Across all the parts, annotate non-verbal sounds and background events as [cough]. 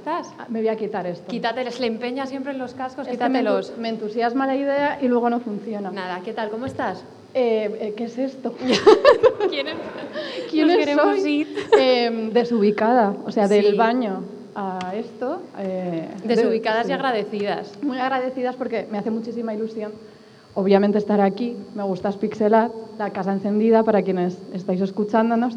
Estás? Ah, me voy a quitar esto. Quítate, se le empeña siempre en los cascos, Es quítatelos. me entusiasma la idea y luego no funciona. Nada, ¿qué tal? ¿Cómo estás? Eh, eh, ¿Qué es esto? ¿Quiénes, [laughs] ¿Quién queremos soy? ir? Eh, desubicada, o sea, del Sí. baño a esto. eh, de- Desubicadas y sí. agradecidas. Muy agradecidas porque me hace muchísima ilusión, obviamente, estar aquí. Me gusta Pixelat, la casa encendida para quienes estáis escuchándonos,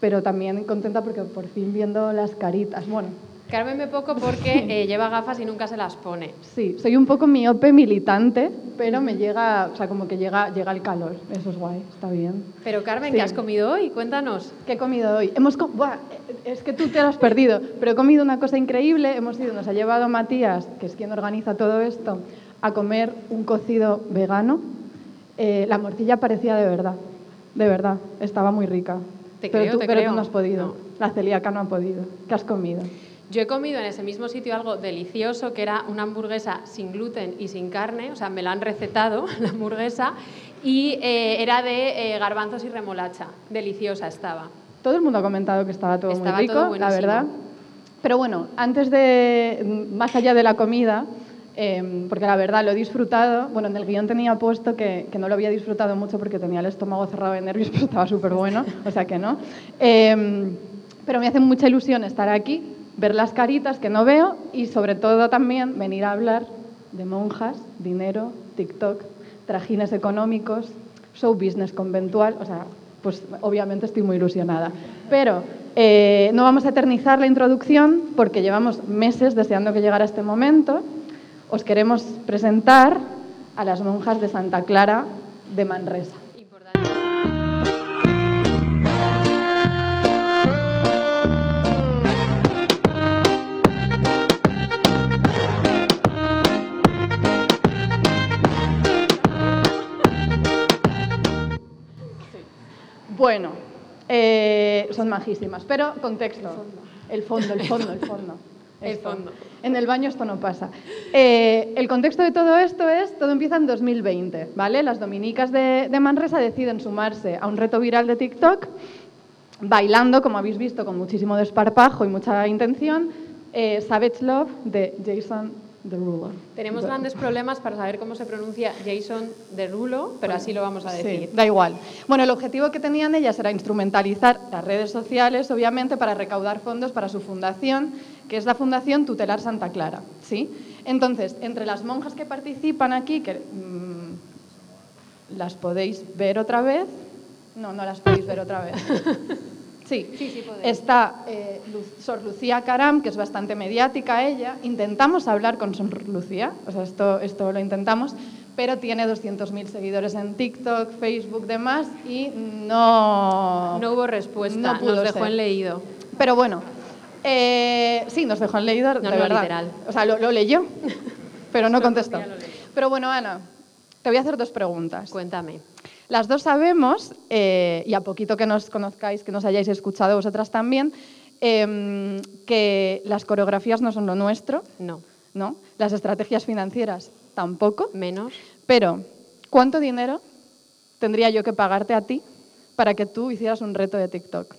pero también contenta porque por fin viendo las caritas. Bueno, Carmen me poco porque [laughs] eh, lleva gafas y nunca se las pone. Sí, soy un poco miope militante, pero me llega, o sea, como que llega, llega el calor. Eso es guay, está bien. Pero Carmen, Sí. ¿qué has comido hoy? Cuéntanos. ¿Qué he comido hoy? Hemos com- Buah, es que tú te lo has perdido, pero he comido una cosa increíble. Hemos ido, nos ha llevado Matías, que es quien organiza todo esto, a comer un cocido vegano. Eh, la morcilla parecía de verdad, de verdad, estaba muy rica. Te pero creo, tú, te pero creo. tú no has podido. No. La celíaca no ha podido. ¿Qué has comido? Yo he comido en ese mismo sitio algo delicioso, que era una hamburguesa sin gluten y sin carne, o sea, me la han recetado, [laughs] la hamburguesa, y eh, era de eh, garbanzos y remolacha. Deliciosa estaba. Todo el mundo ha comentado que estaba todo Estaba muy rico, todo la verdad. Pero bueno, antes de, más allá de la comida, eh, porque la verdad lo he disfrutado, bueno, en el guion tenía puesto que, que no lo había disfrutado mucho porque tenía el estómago cerrado de nervios, [laughs] pero estaba súper bueno, o sea que no. Eh, pero me hace mucha ilusión estar aquí, ver las caritas que no veo y sobre todo también venir a hablar de monjas, dinero, TikTok, trajines económicos, show business conventual, o sea, pues obviamente estoy muy ilusionada. Pero eh, no vamos a eternizar la introducción porque llevamos meses deseando que llegara este momento. Os queremos presentar a las monjas de Santa Clara de Manresa. Majísimas, pero contexto. El fondo, el fondo, el fondo. El Esto. fondo. En el baño esto no pasa. Eh, el contexto de todo esto es, todo empieza en 2020, ¿vale? Las dominicas de, de Manresa deciden sumarse a un reto viral de TikTok, bailando, como habéis visto, con muchísimo desparpajo y mucha intención, eh, Savage Love de Jason Derulo. Tenemos De- grandes problemas para saber cómo se pronuncia Jason Derulo, pero así lo vamos a Sí, decir. da igual. Bueno, el objetivo que tenían ellas era instrumentalizar las redes sociales, obviamente, para recaudar fondos para su fundación, que es la Fundación Tutelar Santa Clara. ¿sí? Entonces, entre las monjas que participan aquí, que mm, las podéis ver otra vez, no, no las podéis ver otra vez. [laughs] Sí, Sí, sí está eh, Sor Lucía Caram, que es bastante mediática ella. Intentamos hablar con Sor Lucía, o sea, esto, esto lo intentamos, pero tiene 200.000 seguidores en TikTok, Facebook, demás, y no... No hubo respuesta, No pudo nos dejó ser. en leído. Pero bueno, eh, sí, nos dejó en leído, No, de no, verdad. literal. O sea, lo, lo leyó, pero no contestó. Pero bueno, Ana, te voy a hacer dos preguntas. Cuéntame. Las dos sabemos, eh, y a poquito que nos conozcáis, que nos hayáis escuchado vosotras también, em, que las coreografías no son lo nuestro, No. ¿no? Las estrategias financieras tampoco. Menos. Pero, ¿cuánto dinero tendría yo que pagarte a ti para que tú hicieras un reto de TikTok?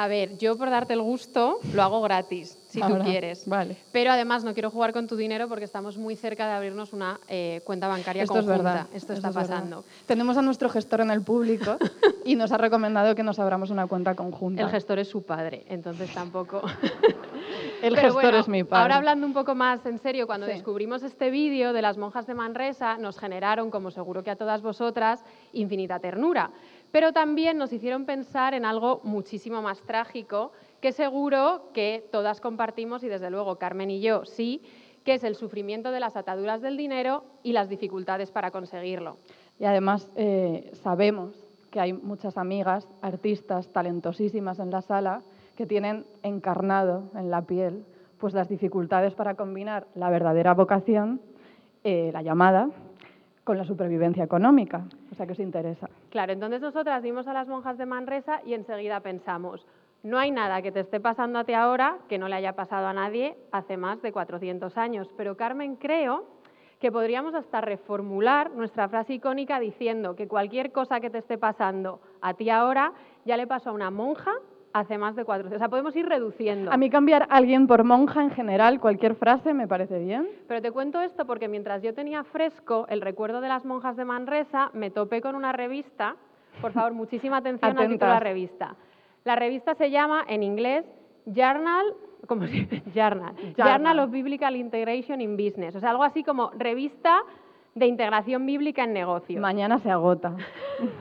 A ver, yo por darte el gusto lo hago gratis, si Ahora, tú quieres. vale. Pero además no quiero jugar con tu dinero porque estamos muy cerca de abrirnos una eh, cuenta bancaria Esto es verdad. Esto esto está es verdad. pasando. Tenemos a nuestro gestor en el público y nos ha recomendado que nos abramos una cuenta conjunta. El gestor es su padre, entonces tampoco. [laughs] El Pero gestor bueno, es mi padre. Ahora hablando un poco más en serio, cuando Sí. descubrimos este vídeo de las monjas de Manresa, nos generaron, como seguro que a todas vosotras, infinita ternura. Pero también nos hicieron pensar en algo muchísimo más trágico, que seguro que todas compartimos, y desde luego Carmen y yo sí, que es el sufrimiento de las ataduras del dinero y las dificultades para conseguirlo. Y además eh, sabemos que hay muchas amigas, artistas talentosísimas en la sala, que tienen encarnado en la piel pues las dificultades para combinar la verdadera vocación, eh, la llamada, con la supervivencia económica. O sea que os interesa. Claro, entonces nosotras vimos a las monjas de Manresa y enseguida pensamos, no hay nada que te esté pasando a ti ahora que no le haya pasado a nadie hace más de 400 años. Pero Carmen, creo que podríamos hasta reformular nuestra frase icónica diciendo que cualquier cosa que te esté pasando a ti ahora ya le pasó a una monja hace más de 400. O sea, podemos ir reduciendo. A mí cambiar alguien por monja en general, cualquier frase me parece bien. Pero te cuento esto porque mientras yo tenía fresco el recuerdo de las monjas de Manresa, me topé con una revista. Por favor, muchísima [laughs] atención al título de la revista. La revista se llama en inglés Journal, ¿cómo se dice? [laughs] Journal. Journal of Biblical Integration in Business. O sea, algo así como revista de integración bíblica en negocios. Mañana se agota.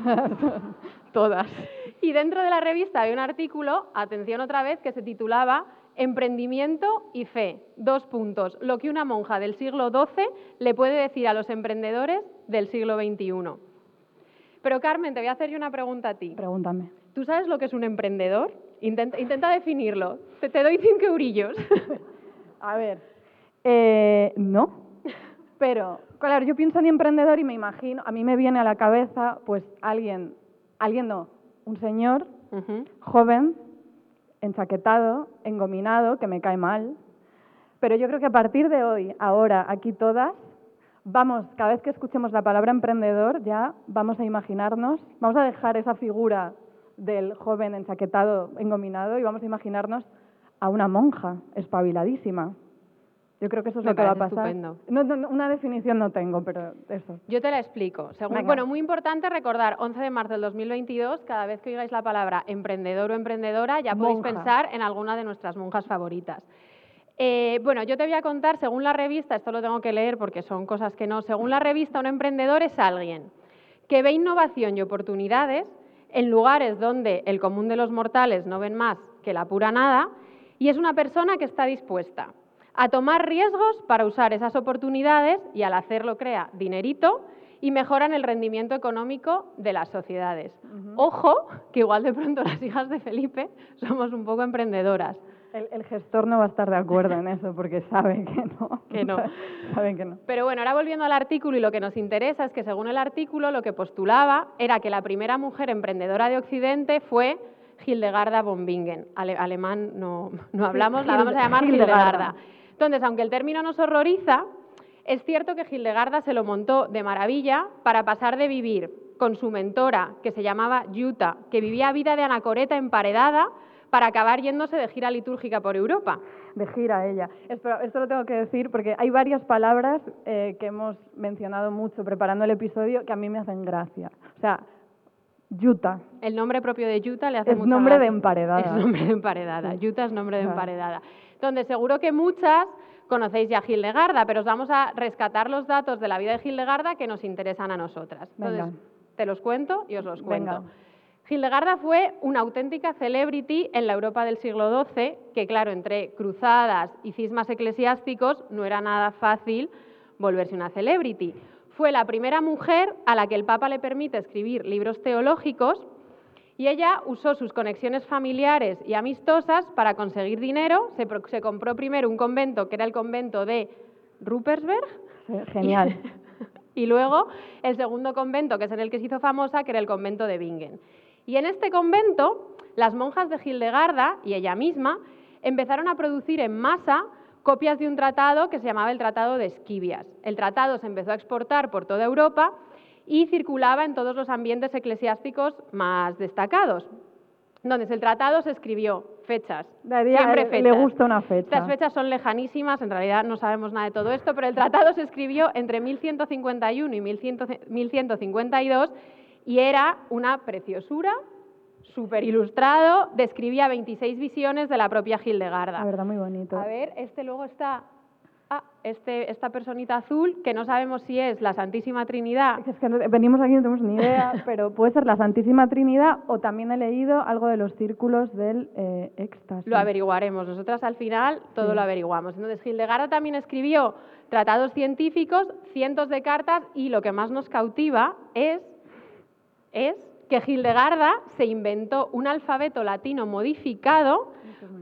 [laughs] Todas. Y dentro de la revista hay un artículo, atención otra vez, que se titulaba Emprendimiento y fe. Dos puntos. Lo que una monja del siglo XII le puede decir a los emprendedores del siglo XXI. Pero Carmen, te voy a hacer yo una pregunta a ti. Pregúntame. ¿Tú sabes lo que es un emprendedor? Intenta, definirlo. Te, doy cinco eurillos. [laughs] a ver, eh, no. Pero, claro, yo pienso en emprendedor y me imagino, a mí me viene a la cabeza, pues alguien, alguien no, un señor joven, enchaquetado, engominado, que me cae mal. Pero yo creo que a partir de hoy, ahora, aquí todas, vamos, cada vez que escuchemos la palabra emprendedor, ya vamos a imaginarnos, vamos a dejar esa figura del joven enchaquetado, engominado, y vamos a imaginarnos a una monja espabiladísima, yo creo que eso es lo que va a pasar. No, una definición no tengo, pero eso. Yo te la explico. bueno, muy importante recordar, 11 de marzo del 2022, cada vez que oigáis la palabra emprendedor o emprendedora, ya podéis pensar en alguna de nuestras monjas favoritas. Eh, bueno, yo te voy a contar, según la revista, esto lo tengo que leer porque son cosas que no, según la revista, un emprendedor es alguien que ve innovación y oportunidades en lugares donde el común de los mortales no ven más que la pura nada y es una persona que está dispuesta a tomar riesgos para usar esas oportunidades y al hacerlo crea dinerito y mejoran el rendimiento económico de las sociedades. Ojo, que igual de pronto las hijas de Felipe [laughs] somos un poco emprendedoras. El, gestor no va a estar de acuerdo en eso porque sabe que no. [laughs] Que no. [laughs] Saben que no. Pero bueno, ahora volviendo al artículo y lo que nos interesa es que según el artículo lo que postulaba era que la primera mujer emprendedora de Occidente fue Hildegarda von Bingen. alemán no, no hablamos, la vamos a llamar Hildegarda. Entonces, aunque el término nos horroriza, es cierto que Hildegarda se lo montó de maravilla para pasar de vivir con su mentora, que se llamaba Yuta, que vivía vida de anacoreta emparedada, para acabar yéndose de gira litúrgica por Europa. De gira ella. Esto, lo tengo que decir porque hay varias palabras eh, que hemos mencionado mucho preparando el episodio que a mí me hacen gracia. O sea, Yuta. El nombre propio de Yuta le hace es nombre de emparedada. Es nombre de emparedada. Yuta es nombre de emparedada donde seguro que muchas conocéis ya a Hildegarda, pero os vamos a rescatar los datos de la vida de Hildegarda que nos interesan a nosotras. Entonces, te los cuento y os los cuento. Hildegarda fue una auténtica celebrity en la Europa del siglo XII, que claro, entre cruzadas y cismas eclesiásticos no era nada fácil volverse una celebrity. Fue la primera mujer a la que el Papa le permite escribir libros teológicos y ella usó sus conexiones familiares y amistosas para conseguir dinero. Se, compró primero un convento, que era el convento de Ruppersberg. Genial. [laughs] Y, luego el segundo convento, que es en el que se hizo famosa, que era el convento de Bingen. Y en este convento, las monjas de Hildegarda y ella misma empezaron a producir en masa copias de un tratado que se llamaba el Tratado de Esquivias. El tratado se empezó a exportar por toda Europa y circulaba en todos los ambientes eclesiásticos más destacados. Entonces, el tratado se escribió fechas, siempre fechas. Le gusta una fecha. Estas fechas son lejanísimas, en realidad no sabemos nada de todo esto, pero el tratado se escribió entre 1151 y 1152 y era una preciosura, súper ilustrado, describía 26 visiones de la propia Hildegarda. La verdad, muy bonito. A ver, este luego está ah, este, esta personita azul, que no sabemos si es la Santísima Trinidad. Es que venimos aquí y no tenemos ni idea, [laughs] pero puede ser la Santísima Trinidad o también he leído algo de los círculos del eh, éxtasis. Lo averiguaremos. Nosotras al final todo Sí. lo averiguamos. Entonces, Hildegarda también escribió tratados científicos, cientos de cartas y lo que más nos cautiva es, es que Hildegarda se inventó un alfabeto latino modificado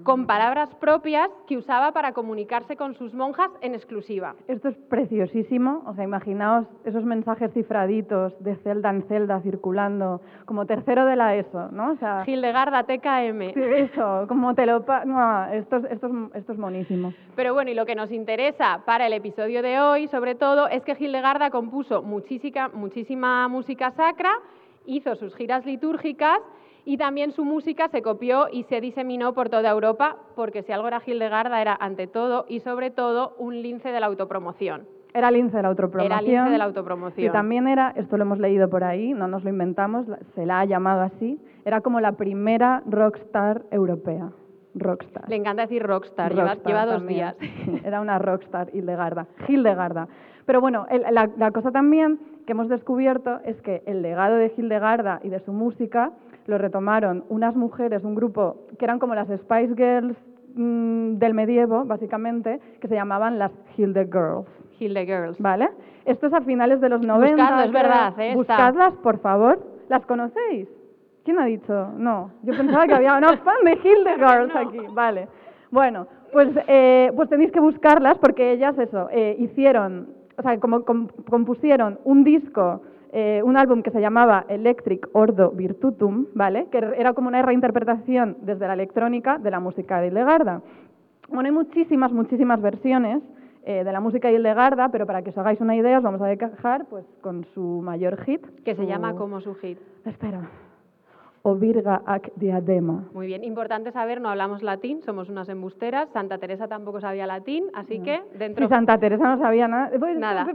con palabras propias que usaba para comunicarse con sus monjas en exclusiva. Esto es preciosísimo, o sea, imaginaos esos mensajes cifraditos de celda en celda circulando, como tercero de la ESO, ¿no? O sea, Hildegarda TKM. sí, eso, como te lo... No, esto, es- esto, es, esto es monísimo. Pero bueno, y lo que nos interesa para el episodio de hoy, sobre todo, es que Hildegarda compuso muchísima, muchísima música sacra, hizo sus giras litúrgicas y también su música se copió y se diseminó por toda Europa, porque si algo era Hildegarda era ante todo y sobre todo un lince de la autopromoción. Era lince de la autopromoción. Era lince de la autopromoción. Y también era, esto lo hemos leído por ahí, no nos lo inventamos, se la ha llamado así, era como la primera rockstar europea. Rockstar. Le encanta decir rockstar, lleva, Rockstar lleva dos también. días. [laughs] Era una rockstar Hildegarda. Hildegarda. Pero bueno, el- la, la cosa también que hemos descubierto es que el legado de Hildegarda y de su música lo retomaron unas mujeres, un grupo que eran como las Spice Girls mm, del medievo, básicamente, que se llamaban las Hilde Girls. Hilde Girls. ¿Vale? Esto es a finales de los 90. Buscadlo, es verdad, ¿eh? Buscadlas, por favor. ¿Las conocéis? ¿Quién ha dicho? No. Yo pensaba que había una fan de Hildegard [laughs] No. aquí. Vale. Bueno, pues, eh, pues tenéis que buscarlas porque ellas, eso, eh, hicieron, o sea, como com- compusieron un disco, eh, un álbum que se llamaba Electric Ordo Virtutum, ¿vale? Que era como una reinterpretación desde la electrónica de la música de Hildegarda. Bueno, hay muchísimas, muchísimas versiones eh, de la música de Hildegarda, pero para que os hagáis una idea os vamos a dejar pues, con su mayor hit. Que se llama como su hit. Espera. O Virga ac Diadema. Muy bien, importante saber, no hablamos latín, somos unas embusteras, Santa Teresa tampoco sabía latín, así que dentro... Si Santa Teresa no sabía nada. Pues, Nada.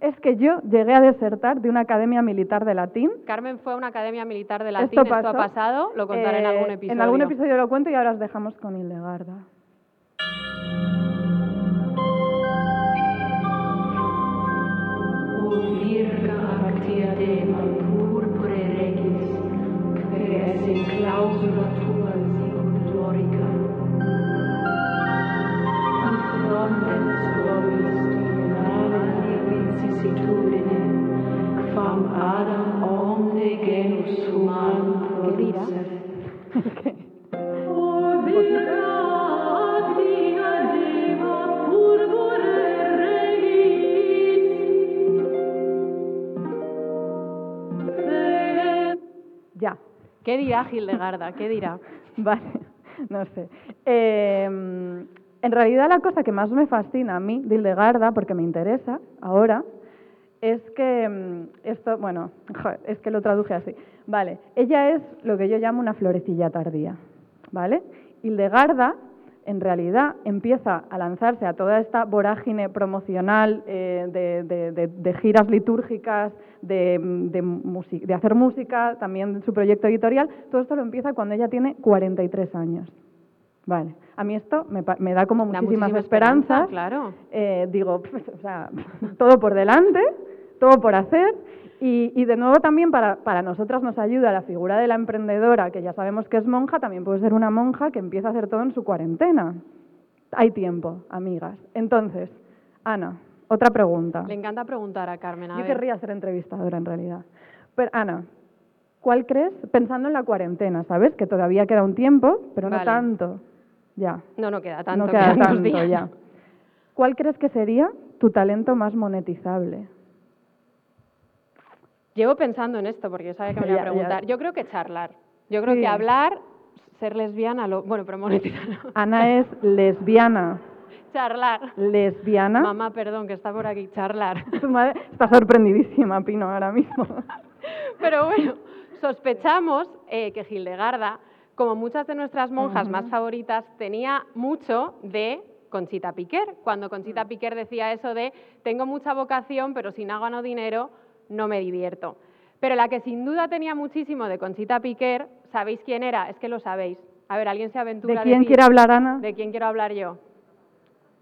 Es que yo llegué a desertar de una academia militar de latín. Carmen fue a una academia militar de latín, esto, pasó. ha pasado, lo contaré en Eh, algún episodio. En algún episodio lo cuento y ahora os dejamos con Hildegarda. O virga ac [laughs] Ya. ¿Qué dirá Hildegarda? ¿Qué dirá? [laughs] Vale, no sé. Eh, en realidad la cosa que más me fascina a mí de Hildegarda, porque me interesa ahora, es que mm, esto, bueno, [laughs] es que lo traduje así. Vale, ella es lo que yo llamo una florecilla tardía, ¿vale? Hildegarda, en realidad, empieza a lanzarse a toda esta vorágine promocional eh, de, de- de- de giras litúrgicas, de, mm, hacer música, también su proyecto editorial. Todo esto lo empieza cuando ella tiene 43 años. Vale, a mí esto me, me da como Da muchísimas muchísima esperanza, esperanzas. claro. Eh, digo, pues, [laughs] o sea, todo por delante, todo por hacer. Y, y de nuevo también para, para nosotras nos ayuda la figura de la emprendedora, que ya sabemos que es monja, también puede ser una monja que empieza a hacer todo en su cuarentena. Hay tiempo, amigas. Entonces, Ana, otra pregunta. Le encanta preguntar a Carmen. A Yo ver. querría ser entrevistadora en realidad. Pero, Ana, ¿cuál crees? Pensando en la cuarentena, ¿sabes? Que todavía queda un tiempo, pero no tanto. Ya. No, no queda tanto. no queda tanto días. ya. ¿Cuál crees que sería tu talento más monetizable? Llevo pensando en esto porque yo sabía que me iba a [laughs] ya. preguntar. Yo creo que charlar. Yo creo Sí. que hablar, ser lesbiana, lo... bueno, pero monetizar no. Ana es [laughs] lesbiana. charlar. Lesbiana. Mamá, perdón, que está por aquí, charlar. [laughs] Tu madre está sorprendidísima, Pino, ahora mismo. Pero bueno, sospechamos eh, que Hildegarda, como muchas de nuestras monjas más favoritas, tenía mucho de Conchita Piquer. Cuando Conchita Mm. Piquer decía eso de tengo mucha vocación, pero si no gano dinero, no me divierto. Pero la que sin duda tenía muchísimo de Conchita Piquer, ¿sabéis quién era? Es que lo sabéis. A ver, ¿alguien se aventura ¿De quién quiere hablar Ana? ¿De quién quiero hablar yo?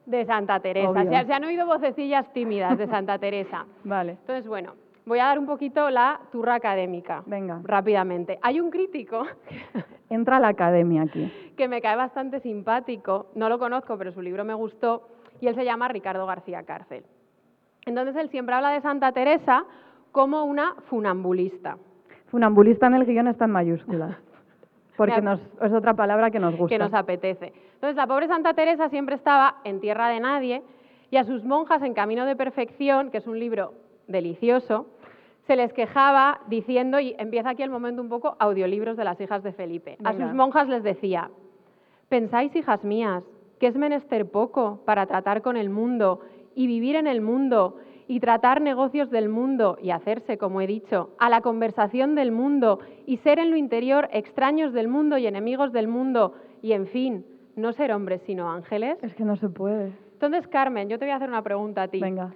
de Santa Teresa. Se, se han oído vocecillas tímidas de Santa [laughs] Teresa. Vale. Entonces, bueno, voy a dar un poquito la turra académica. Venga. Rápidamente. Hay un crítico [laughs] Entra a la academia aquí. que me cae bastante simpático, no lo conozco, pero su libro me gustó, y él se llama Ricardo García Cárcel. Entonces, él siempre habla de Santa Teresa como una funambulista. Funambulista en el guion está en mayúsculas. [laughs] Porque nos, es otra palabra que nos gusta. que nos apetece. Entonces, la pobre Santa Teresa siempre estaba en tierra de nadie y a sus monjas en Camino de Perfección, que es un libro delicioso, se les quejaba diciendo, y empieza aquí el momento un poco audiolibros de las hijas de Felipe. A sus monjas les decía, pensáis, hijas mías, que es menester poco para tratar con el mundo y vivir en el mundo y tratar negocios del mundo y hacerse, como he dicho, a la conversación del mundo y ser en lo interior extraños del mundo y enemigos del mundo y, en fin, no ser hombres sino ángeles. Es que no se puede. Entonces, Carmen, yo te voy a hacer una pregunta a ti. Venga.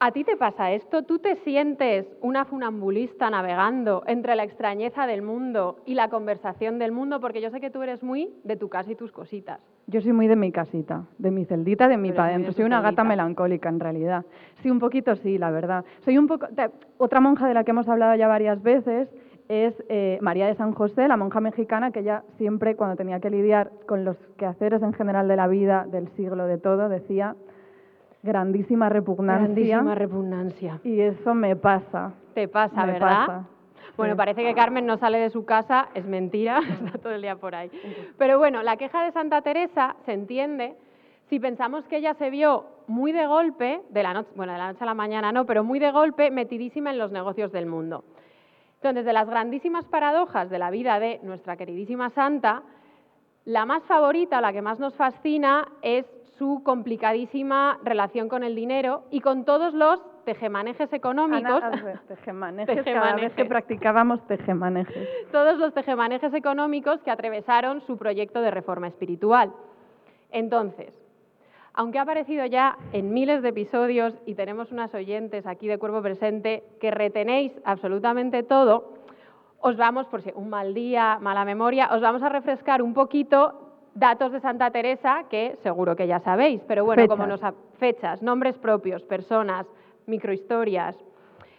¿A ti te pasa esto? ¿Tú te sientes una funambulista navegando entre la extrañeza del mundo y la conversación del mundo? Porque yo sé que tú eres muy de tu casa y tus cositas. Yo soy muy de mi casita, de mi celdita, de mi Eres pa' muy de dentro. tu Soy una gata melancólica, en realidad. Sí, un poquito sí, la verdad. Soy un poco... Otra monja de la que hemos hablado ya varias veces es eh, María de San José, la monja mexicana, que ella siempre, cuando tenía que lidiar con los quehaceres en general de la vida, del siglo, de todo, decía grandísima repugnancia. Grandísima repugnancia. y eso me pasa. Te pasa, Me ¿verdad? pasa. Bueno, Sí. parece que Carmen no sale de su casa, es mentira, [laughs] está todo el día por ahí. Pero bueno, la queja de Santa Teresa se entiende si pensamos que ella se vio muy de golpe, de la noche, bueno, de la noche a la mañana no, pero muy de golpe, metidísima en los negocios del mundo. Entonces, de las grandísimas paradojas de la vida de nuestra queridísima Santa, la más favorita, la que más nos fascina, es su complicadísima relación con el dinero y con todos los tejemanejes económicos. Ana, tejemanejes, cada vez que practicábamos tejemanejes. todos los tejemanejes económicos que atravesaron su proyecto de reforma espiritual. Entonces, aunque ha aparecido ya en miles de episodios y tenemos unas oyentes aquí de cuerpo presente que retenéis absolutamente todo, os vamos, por si un mal día, mala memoria, os vamos a refrescar un poquito datos de Santa Teresa que seguro que ya sabéis, pero bueno, como nos ha- fechas, nombres propios, personas, microhistorias.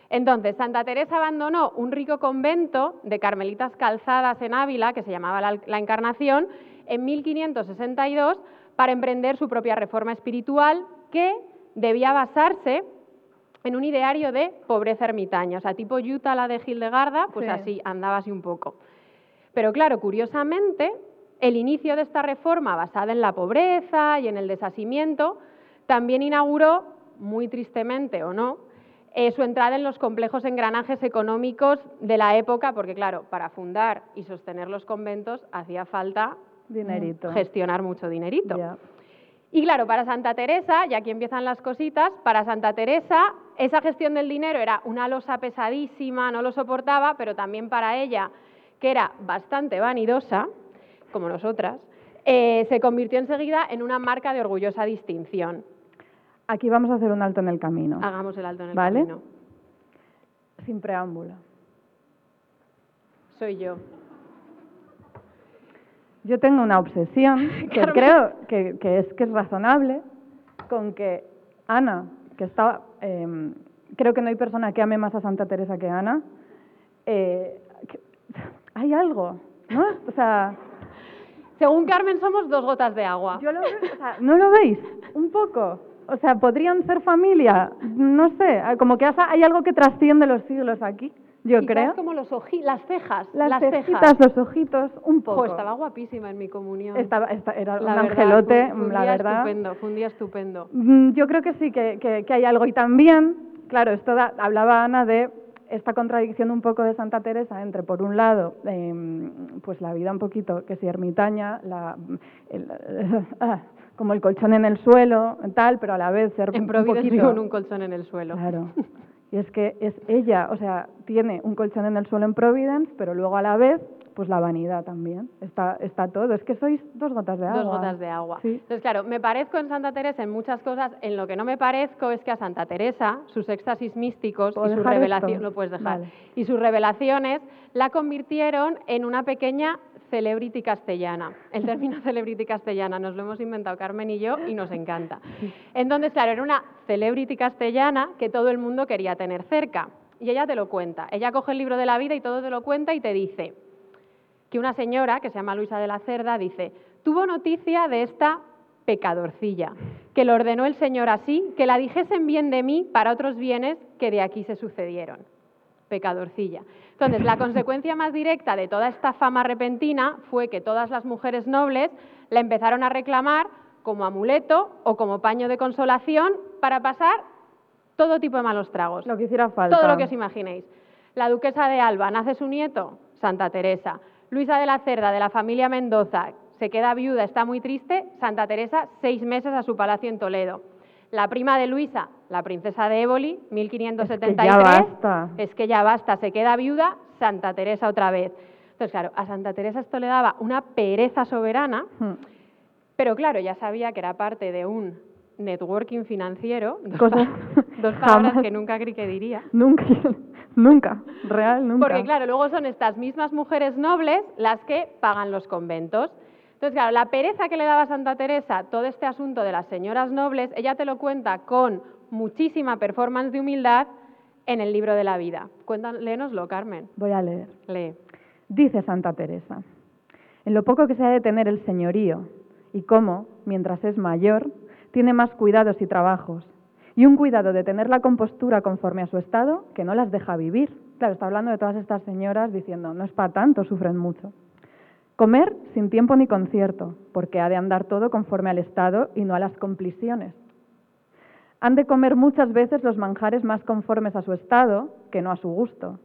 Entonces, Santa Teresa abandonó un rico convento de carmelitas calzadas en Ávila, que se llamaba la, la Encarnación, en 1562 para emprender su propia reforma espiritual que debía basarse en un ideario de pobreza ermitaña, o sea, tipo Utah, la de Hildegarda, pues Sí. así, andaba así un poco. Pero claro, curiosamente, el inicio de esta reforma basada en la pobreza y en el desasimiento también inauguró, muy tristemente o no, eh, su entrada en los complejos engranajes económicos de la época, porque claro, para fundar y sostener los conventos hacía falta mm, Dinerito. gestionar mucho dinerito. Y claro, para Santa Teresa, y aquí empiezan las cositas, para Santa Teresa esa gestión del dinero era una losa pesadísima, no lo soportaba, pero también para ella, que era bastante vanidosa, como nosotras, eh, se convirtió enseguida en una marca de orgullosa distinción. Aquí vamos a hacer un alto en el camino. Hagamos el alto en el ¿Vale? camino. Sin preámbulo. Soy yo. Yo tengo una obsesión [laughs] que creo que, que es que es razonable con que Ana, que está, eh, creo que no hay persona que ame más a Santa Teresa que Ana. eh, que- hay algo, ¿no? O sea, Según Carmen, somos dos gotas de agua. yo lo veo, o sea, ¿no lo veis? Un poco. O sea, podrían ser familia, no sé, como que hay algo que trasciende los siglos aquí, yo Quizás creo. como los oji- las cejas. Las, cejitas, los ojitos, un poco. Estaba guapísima en mi comunión. Estaba- esta- era La un verdad, angelote, fue- fue un la día verdad. Estupendo, fue un día estupendo. Mm, Yo creo que sí, que, que- que hay algo. Y también, claro, esto da- hablaba Ana de esta contradicción un poco de Santa Teresa entre, por un lado, em, pues la vida un poquito, que si ermitaña, la, el- [laughs] ah, como el colchón en el suelo, tal, pero a la vez ser En un poquito... en un colchón en el suelo. Claro. [laughs] Y es que es ella, o sea, tiene un colchón en el suelo en Providence, pero luego a la vez, pues la vanidad también. Está, está todo. Es que sois dos gotas de agua. Dos gotas de agua. Sí. Entonces, claro, me parezco en Santa Teresa en muchas cosas. En lo que no me parezco es que a Santa Teresa, sus éxtasis místicos ¿Puedo y sus revelaciones, lo puedes dejar, Vale. y sus revelaciones la convirtieron en una pequeña celebrity castellana. El término [laughs] celebrity castellana nos lo hemos inventado Carmen y yo y nos encanta. Entonces, claro, era una celebrity castellana que todo el mundo quería tener cerca. Y ella te lo cuenta. Ella coge el libro de la vida y todo te lo cuenta y te dice que una señora que se llama Luisa de la Cerda dice, tuvo noticia de esta pecadorcilla, que lo ordenó el Señor así, que la dijesen bien de mí para otros bienes que de aquí se sucedieron. Pecadorcilla. Entonces, la consecuencia más directa de toda esta fama repentina fue que todas las mujeres nobles la empezaron a reclamar como amuleto o como paño de consolación para pasar todo tipo de malos tragos. Lo que hiciera falta. Todo lo que os imaginéis. La duquesa de Alba nace su nieto, Santa Teresa. Luisa de la Cerda, de la familia Mendoza, se queda viuda, está muy triste. Santa Teresa, seis meses a su palacio en Toledo. La prima de Luisa, la princesa de Éboli, 1573. ya basta. Es que ya basta, se queda viuda, Santa Teresa otra vez. Entonces, claro, a Santa Teresa esto le daba una pereza soberana, Hmm. pero claro, ya sabía que era parte de un networking financiero, dos, pa- [laughs] dos palabras jamás. que nunca creí que diría. Nunca, [laughs] [laughs] nunca, real, nunca. Porque claro, luego son estas mismas mujeres nobles las que pagan los conventos. Entonces, claro, la pereza que le daba Santa Teresa todo este asunto de las señoras nobles, ella te lo cuenta con muchísima performance de humildad en el libro de la vida. Léenoslo, Carmen. Voy a leer. Lee. Dice Santa Teresa, en lo poco que se ha de tener el señorío y cómo, mientras es mayor, tiene más cuidados y trabajos, y un cuidado de tener la compostura conforme a su estado que no las deja vivir. Claro, está hablando de todas estas señoras diciendo, no es para tanto, sufren mucho. Comer sin tiempo ni concierto, porque ha de andar todo conforme al estado y no a las compliciones. Han de comer muchas veces los manjares más conformes a su estado que no a su gusto.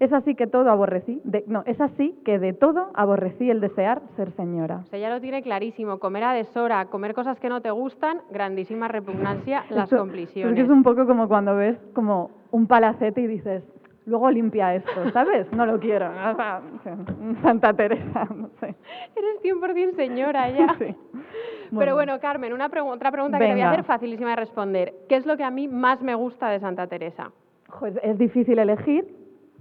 Es así que todo aborrecí, de- no, es así que de todo aborrecí el desear ser señora. O sea, ella lo tiene clarísimo. Comer a deshora, comer cosas que no te gustan, grandísima repugnancia, [laughs] las Esto- compliciones. Es un poco como cuando ves como un palacete y dices, luego limpia esto, ¿sabes? No lo quiero. O sea, [laughs] Santa Teresa, no sé. Eres 100% señora ya. [laughs] Sí. Pero bueno, Carmen, una pregu- otra pregunta que te voy a hacer facilísima de responder. ¿Qué es lo que a mí más me gusta de Santa Teresa? Es difícil elegir,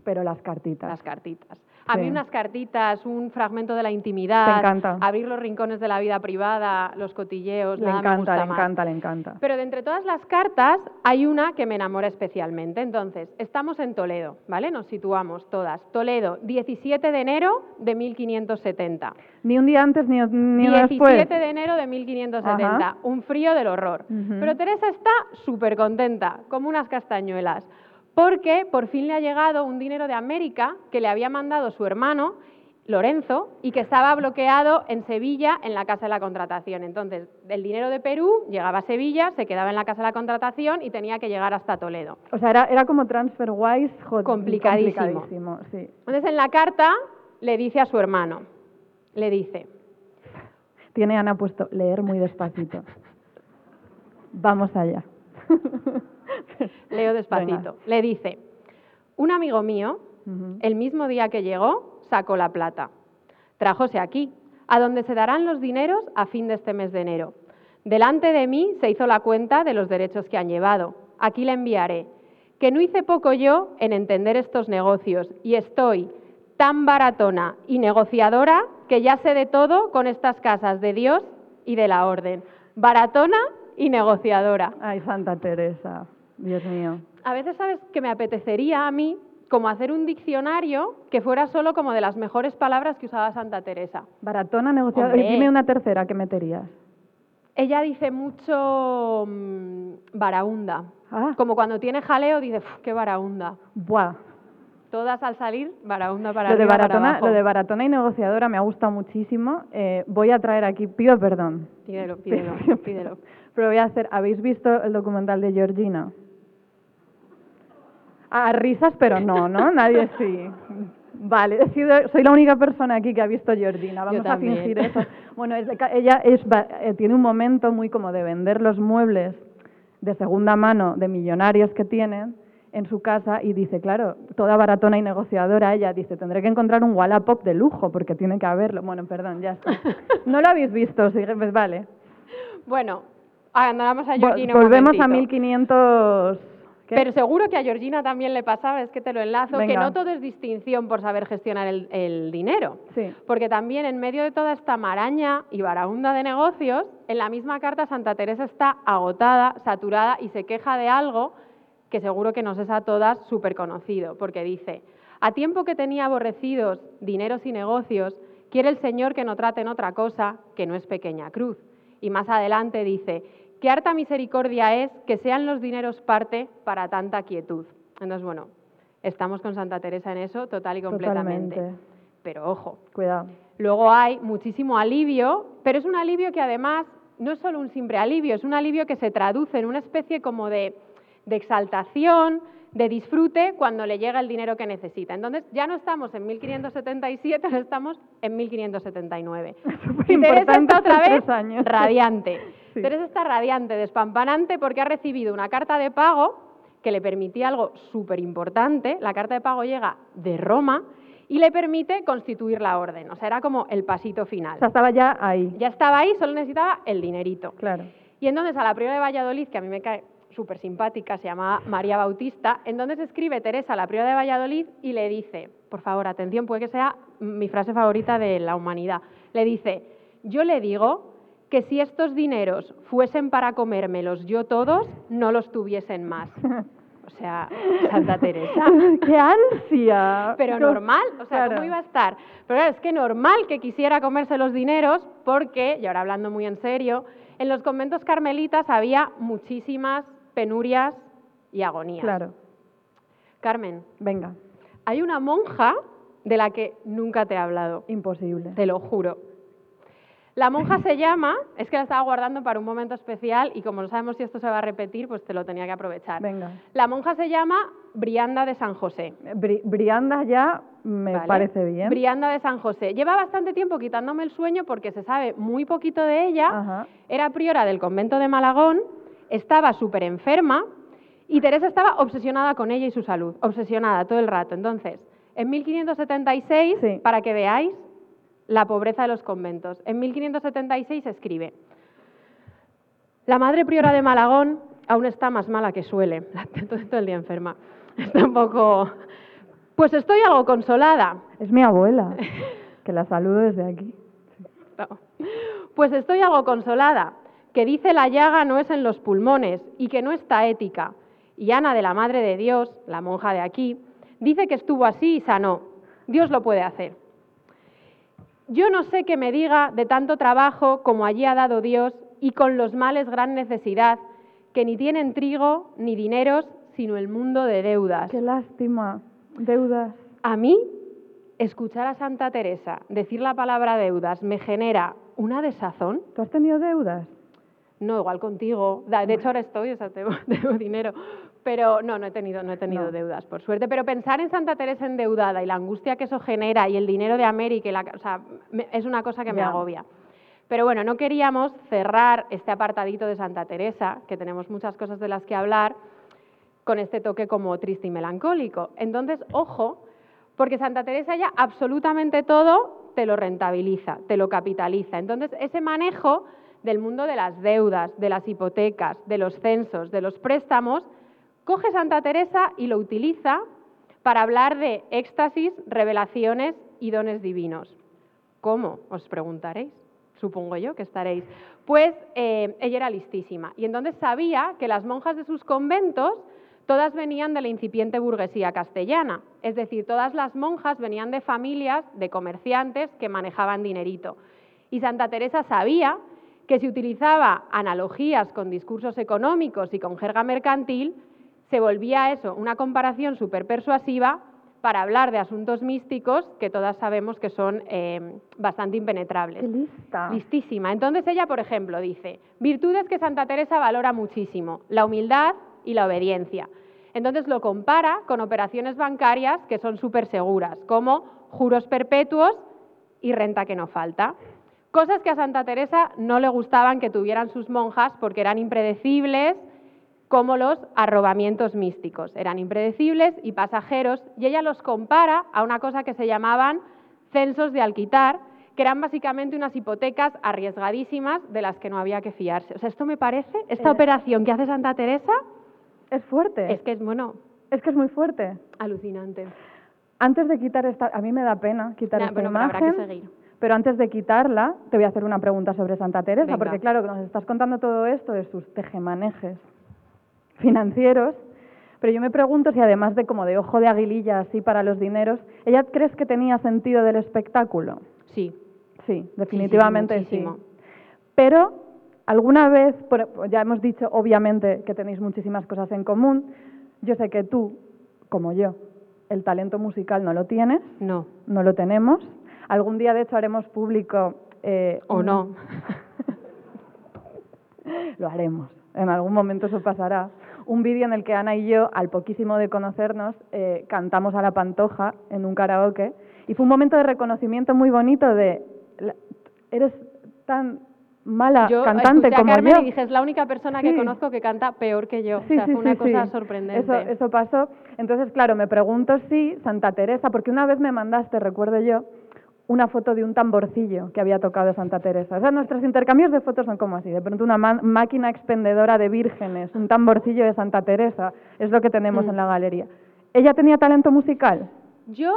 pero las cartitas. Las cartitas. A mí Sí. unas cartitas, un fragmento de la intimidad, Te encanta. abrir los rincones de la vida privada, los cotilleos, le nada me encanta, gusta le más. encanta, le encanta. Pero de entre todas las cartas hay una que me enamora especialmente. Entonces, estamos en Toledo, ¿vale? Nos situamos todas. Toledo, 17 de enero de 1570. Ni un día antes ni, ni 17 después. de enero de 1570. Ajá. Un frío del horror. Pero Teresa está súper contenta, como unas castañuelas, porque por fin le ha llegado un dinero de América que le había mandado su hermano, Lorenzo, y que estaba bloqueado en Sevilla en la Casa de la Contratación. Entonces, el dinero de Perú llegaba a Sevilla, se quedaba en la Casa de la Contratación y tenía que llegar hasta Toledo. O sea, era, era como TransferWise, jo- Complicadísimo. complicadísimo, sí. Entonces, en la carta le dice a su hermano, le dice, Tiene Ana puesto leer muy despacito. Vamos allá. [laughs] [laughs] leo despacito, le dice, un amigo mío. El mismo día que llegó, sacó la plata. Trájose aquí, a donde se darán los dineros a fin de este mes de enero. Delante de mí se hizo la cuenta de los derechos que han llevado. Aquí le enviaré. Que no hice poco yo en entender estos negocios y estoy tan baratona y negociadora que ya sé de todo con estas casas de Dios y de la orden. Baratona y negociadora. Ay, Santa Teresa, Dios mío. A veces sabes que me apetecería a mí como hacer un diccionario que fuera solo como de las mejores palabras que usaba Santa Teresa. Baratona negociadora. Y dime una tercera que meterías. Ella dice mucho mm, varaunda. Ah, Como cuando tiene jaleo dice, "Uf, qué varaunda. buah. Todas al salir, varaunda para Lo de, para baratona, abajo. lo de baratona y negociadora me ha gustado muchísimo. Eh, voy a traer aquí, pido perdón. Pídelo, pídelo, [laughs] pídelo. Pero voy a hacer, ¿habéis visto el documental de Georgina? Ah, risas, pero no, ¿no? Nadie sí. Vale, he sido- soy la única persona aquí que ha visto Georgina. Vamos a fingir eso. Bueno, es ella es, eh, tiene un momento muy como de vender los muebles de segunda mano de millonarios que tienen en su casa y dice, claro, toda baratona y negociadora, ella dice, tendré que encontrar un Wallapop de lujo porque tiene que haberlo. Bueno, perdón, ya está. No lo habéis visto, sí, pues vale. Bueno, abandonamos a Vol- Georgina un Volvemos a momentito. 1500... ¿Qué? Pero seguro que a Georgina también le pasaba, es que te lo enlazo, que no todo es distinción por saber gestionar el, el dinero. Sí. Porque también en medio de toda esta maraña y baraunda de negocios, en la misma carta Santa Teresa está agotada, saturada y se queja de algo que seguro que nos es a todas súper conocido, porque dice, a tiempo que tenía aborrecidos dineros y negocios, quiere el Señor que no traten otra cosa que no es pequeña cruz. Y más adelante dice, qué harta misericordia es que sean los dineros parte para tanta quietud. Entonces, bueno, estamos con Santa Teresa en eso total y completamente. Totalmente. Pero ojo, Cuidado. Luego hay muchísimo alivio, pero es un alivio que además no es solo un simple alivio, es un alivio que se traduce en una especie como de, de exaltación, de disfrute cuando le llega el dinero que necesita. Entonces ya no estamos en 1577, ahora estamos en 1579. [laughs] Súper Y Teresa está otra vez años. radiante. Sí. Teresa está radiante, despampanante, porque ha recibido una carta de pago que le permitía algo súper importante. La carta de pago llega de Roma y le permite constituir la orden. O sea, era como el pasito final. O sea, estaba ya ahí. Ya estaba ahí, solo necesitaba el dinerito. Claro. Y entonces a la priora de Valladolid, que a mí me cae súper simpática, se llama María Bautista, entonces escribe Teresa a la priora de Valladolid y le dice, por favor, atención, puede que sea mi frase favorita de la humanidad, le dice, yo le digo que si estos dineros fuesen para comérmelos yo todos, no los tuviesen más. [laughs] O sea, Santa Teresa. [laughs] ¡Qué ansia! Pero normal, o sea, claro. ¿cómo iba a estar? Pero claro, es que normal que quisiera comerse los dineros porque, y ahora hablando muy en serio, en los conventos carmelitas había muchísimas penurias y agonías. Claro. Carmen, Venga, hay una monja de la que nunca te he hablado, imposible. te lo juro. La monja se llama, es que la estaba guardando para un momento especial y como no sabemos si esto se va a repetir, pues te lo tenía que aprovechar. Venga. La monja se llama Brianda de San José. Bri- Brianda ya me Vale. parece bien. Brianda de San José. Lleva bastante tiempo quitándome el sueño porque se sabe muy poquito de ella. Ajá. Era priora del convento de Malagón, estaba súper enferma y Teresa estaba obsesionada con ella y su salud, obsesionada todo el rato. Entonces, en 1576, Sí. para que veáis la pobreza de los conventos, en 1576 escribe, la madre priora de Malagón aún está más mala que suele, [laughs] todo, todo el día enferma. Está un poco... Pues estoy algo consolada. Es mi abuela, [laughs] que la saludo desde aquí. No. Pues estoy algo consolada, que dice la llaga no es en los pulmones y que no está ética. Y Ana de la Madre de Dios, la monja de aquí, dice que estuvo así y sanó. Dios lo puede hacer. Yo no sé qué me diga de tanto trabajo como allí ha dado Dios y con los males gran necesidad, que ni tienen trigo ni dineros, sino el mundo de deudas. Qué lástima. Deudas. A mí, escuchar a Santa Teresa decir la palabra deudas me genera una desazón. ¿Tú has tenido deudas? No, igual contigo. De hecho, ahora estoy, o sea, tengo, [laughs] tengo dinero. Pero no, no he tenido, no he tenido No. deudas, por suerte. Pero pensar en Santa Teresa endeudada y la angustia que eso genera y el dinero de América, y la, o sea, me- es una cosa que me agobia. Pero bueno, no queríamos cerrar este apartadito de Santa Teresa, que tenemos muchas cosas de las que hablar, con este toque como triste y melancólico. Entonces, ojo, porque Santa Teresa ya absolutamente todo te lo rentabiliza, te lo capitaliza. Entonces, ese manejo del mundo de las deudas, de las hipotecas, de los censos, de los préstamos, coge Santa Teresa y lo utiliza para hablar de éxtasis, revelaciones y dones divinos. ¿Cómo? Os preguntaréis. Supongo yo que estaréis. Pues eh, ella era listísima y entonces sabía que las monjas de sus conventos todas venían de la incipiente burguesía castellana, es decir, todas las monjas venían de familias de comerciantes que manejaban dinerito. Y Santa Teresa sabía que si utilizaba analogías con discursos económicos y con jerga mercantil, se volvía eso una comparación súper persuasiva para hablar de asuntos místicos que todas sabemos que son eh, bastante impenetrables. Lista. Listísima. Entonces ella, por ejemplo, dice, virtudes que Santa Teresa valora muchísimo, la humildad y la obediencia. Entonces lo compara con operaciones bancarias que son súper seguras, como juros perpetuos y renta que no falta. Cosas que a Santa Teresa no le gustaban que tuvieran sus monjas porque eran impredecibles, como los arrobamientos místicos. Eran impredecibles y pasajeros, y ella los compara a una cosa que se llamaban censos de alquitar, que eran básicamente unas hipotecas arriesgadísimas de las que no había que fiarse. O sea, esto me parece, esta Eh. operación que hace Santa Teresa, Es fuerte. Es que es, bueno, Es que es muy fuerte. alucinante. Antes de quitar esta, a mí me da pena quitar Nah, esta bueno, pero habrá imagen. que seguir. Pero antes de quitarla, te voy a hacer una pregunta sobre Santa Teresa, Venga. porque claro, nos estás contando todo esto de sus tejemanejes financieros, pero yo me pregunto si además de como de ojo de aguililla así para los dineros, ¿ella crees que tenía sentido del espectáculo? Sí. Sí, definitivamente sí. muchísimo. Pero alguna vez, ya hemos dicho obviamente que tenéis muchísimas cosas en común, yo sé que tú, como yo, el talento musical no lo tienes, No. no lo tenemos. Algún día, de hecho, haremos público... eh, O no. [laughs] Lo haremos. En algún momento eso pasará. Un vídeo en el que Ana y yo, al poquísimo de conocernos, eh, cantamos a la pantoja en un karaoke. Y fue un momento de reconocimiento muy bonito de... Eres tan mala yo cantante escuché a como Carmen yo. y dije, es la única persona que conozco que canta peor que yo. Sí, o sea, sí, fue una cosa sorprendente. Eso, eso pasó. Entonces, claro, me pregunto si Santa Teresa, porque una vez me mandaste, recuerdo yo, una foto de un tamborcillo que había tocado Santa Teresa. O sea, nuestros intercambios de fotos son como así. De pronto una máquina expendedora de vírgenes, un tamborcillo de Santa Teresa, es lo que tenemos Mm. en la galería. ¿Ella tenía talento musical? Yo,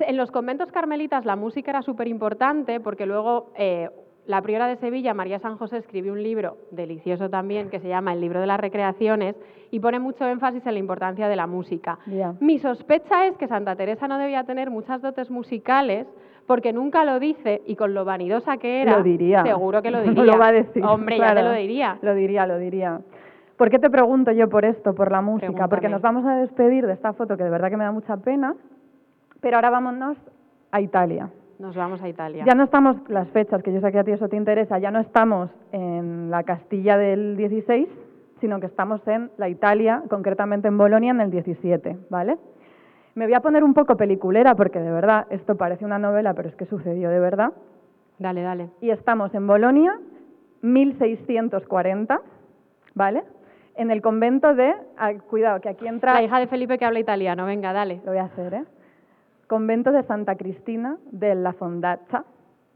en los conventos carmelitas la música era súper importante porque luego eh, la priora de Sevilla, María San José, escribió un libro delicioso también que se llama El libro de las recreaciones y pone mucho énfasis en la importancia de la música. Ya. Mi sospecha es que Santa Teresa no debía tener muchas dotes musicales porque nunca lo dice y con lo vanidosa que era, lo diría. seguro que lo [laughs] No diría. lo va a decir. Hombre, ya claro. te lo diría. Lo diría, lo diría. ¿Por qué te pregunto yo por esto, por la música? Porque Pregúntame. nos vamos a despedir de esta foto que de verdad que me da mucha pena, pero ahora vámonos a Italia. Nos vamos a Italia. Ya no estamos, las fechas, que yo sé que a ti eso te interesa, ya no estamos en la Castilla del 16, sino que estamos en la Italia, concretamente en Bolonia, en el 17, ¿vale? Me voy a poner un poco peliculera porque de verdad esto parece una novela, pero es que sucedió de verdad. Dale, dale. Y estamos en Bolonia, 1640, ¿vale? En el convento de, ah, cuidado, que aquí entra... La hija de Felipe que habla italiano, venga, dale. Lo voy a hacer, ¿eh? Convento de Santa Cristina de la Fondaccia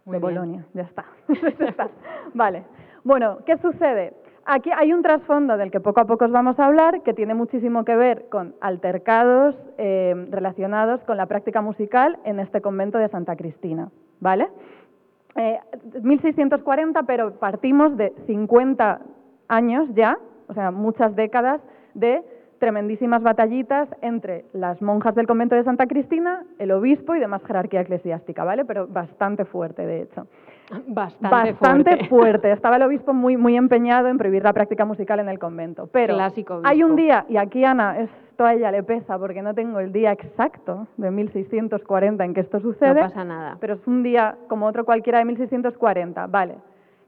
de. Bolonia. Ya está. [laughs] Ya está. Vale. Bueno, ¿qué sucede? Aquí hay un trasfondo del que poco a poco os vamos a hablar que tiene muchísimo que ver con altercados eh, relacionados con la práctica musical en este convento de Santa Cristina. ¿Vale? Eh, 1640, pero partimos de 50 años ya, o sea, muchas décadas de tremendísimas batallitas entre las monjas del convento de Santa Cristina, el obispo y demás jerarquía eclesiástica, ¿vale? Pero bastante fuerte, de hecho. Bastante, Bastante fuerte. fuerte. Estaba el obispo muy, muy empeñado en prohibir la práctica musical en el convento. Pero Clásico hay un día, y aquí Ana, esto a ella le pesa porque no tengo el día exacto de 1640 en que esto sucede. No pasa nada. Pero es un día como otro cualquiera de 1640. Vale.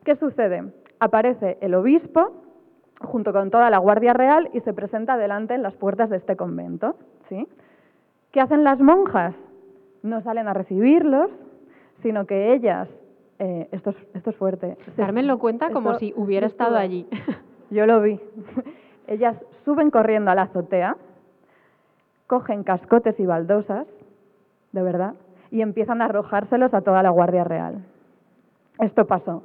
¿Qué sucede? Aparece el obispo junto con toda la Guardia Real y se presenta delante en las puertas de este convento. ¿sí? ¿Qué hacen las monjas? No salen a recibirlos, sino que ellas, eh, esto, es, esto es fuerte. Carmen lo cuenta como esto- si hubiera estado allí. [laughs] Yo lo vi. Ellas suben corriendo a la azotea, cogen cascotes y baldosas, de verdad, y empiezan a arrojárselos a toda la Guardia Real. Esto pasó.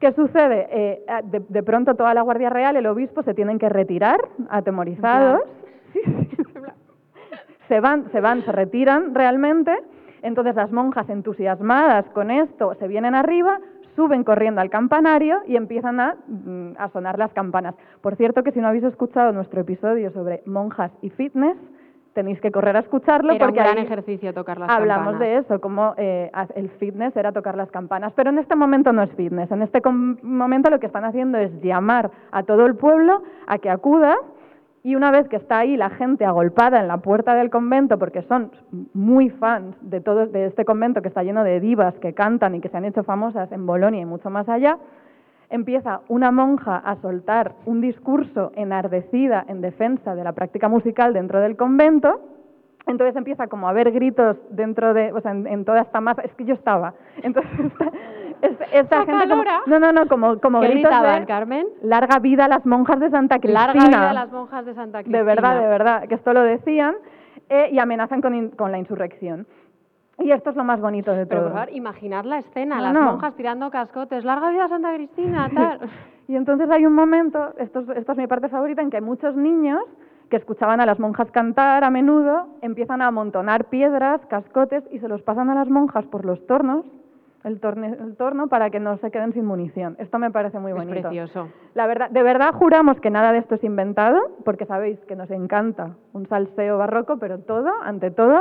¿Qué sucede? Eh, de, de pronto toda la Guardia Real, el obispo, se tienen que retirar, atemorizados. [laughs] [laughs] se van, se van, se retiran realmente. Entonces las monjas entusiasmadas con esto se vienen arriba, suben corriendo al campanario y empiezan a, mm, a sonar las campanas. Por cierto que si no habéis escuchado nuestro episodio sobre monjas y fitness, tenéis que correr a escucharlo Era un porque gran ahí ejercicio tocar las hablamos campanas. de eso, como eh, el fitness era tocar las campanas. Pero en este momento no es fitness. En este momento lo que están haciendo es llamar a todo el pueblo a que acuda y una vez que está ahí la gente agolpada en la puerta del convento, porque son muy fans de, todo, de este convento que está lleno de divas que cantan y que se han hecho famosas en Bolonia y mucho más allá, empieza una monja a soltar un discurso enardecida en defensa de la práctica musical dentro del convento. Entonces empieza como a haber gritos dentro de, o sea, en, en toda esta masa. Es que yo estaba. Entonces esta, gente como, no, no, no, como, como ¿Qué gritos gritaban, de Carmen? larga vida a las monjas de Santa Cristina. Larga vida a las monjas de Santa Cristina. De verdad, de verdad, que esto lo decían eh, y amenazan con, in- con la insurrección. Y esto es lo más bonito de Pero todo. por favor, imaginad la escena, No, las no. monjas tirando cascotes, larga vida a Santa Cristina, [laughs] tal. Y entonces hay un momento, esto es, esta es mi parte favorita, en que muchos niños que escuchaban a las monjas cantar a menudo, empiezan a amontonar piedras, cascotes y se los pasan a las monjas por los tornos, el, torne- el torno, para que no se queden sin munición. Esto me parece muy Es bonito. precioso. La verdad, de verdad juramos que nada de esto es inventado, porque sabéis que nos encanta un salseo barroco, pero todo, ante todo,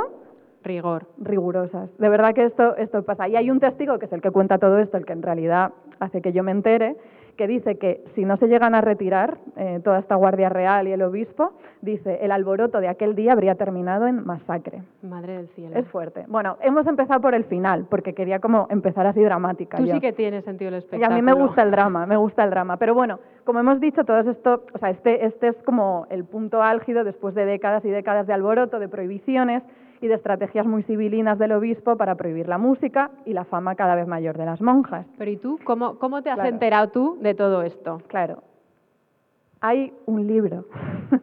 Rigor. rigurosas. De verdad que esto, esto pasa. Y hay un testigo, que es el que cuenta todo esto, el que en realidad hace que yo me entere, que dice que si no se llegan a retirar eh, toda esta Guardia Real y el obispo, dice, el alboroto de aquel día habría terminado en masacre. Madre del cielo. Es fuerte. Bueno, hemos empezado por el final, porque quería como empezar así dramática. Tú yo. sí que tienes sentido el Y a espectáculo. mí me gusta el drama, me gusta el drama. Pero bueno, como hemos dicho, todo esto, o sea, este, este es como el punto álgido después de décadas y décadas de alboroto, de prohibiciones y de estrategias muy civilinas del obispo para prohibir la música y la fama cada vez mayor de las monjas. Pero ¿y tú? ¿Cómo, cómo te has Claro. enterado tú de todo esto? Claro. Hay un libro. [laughs]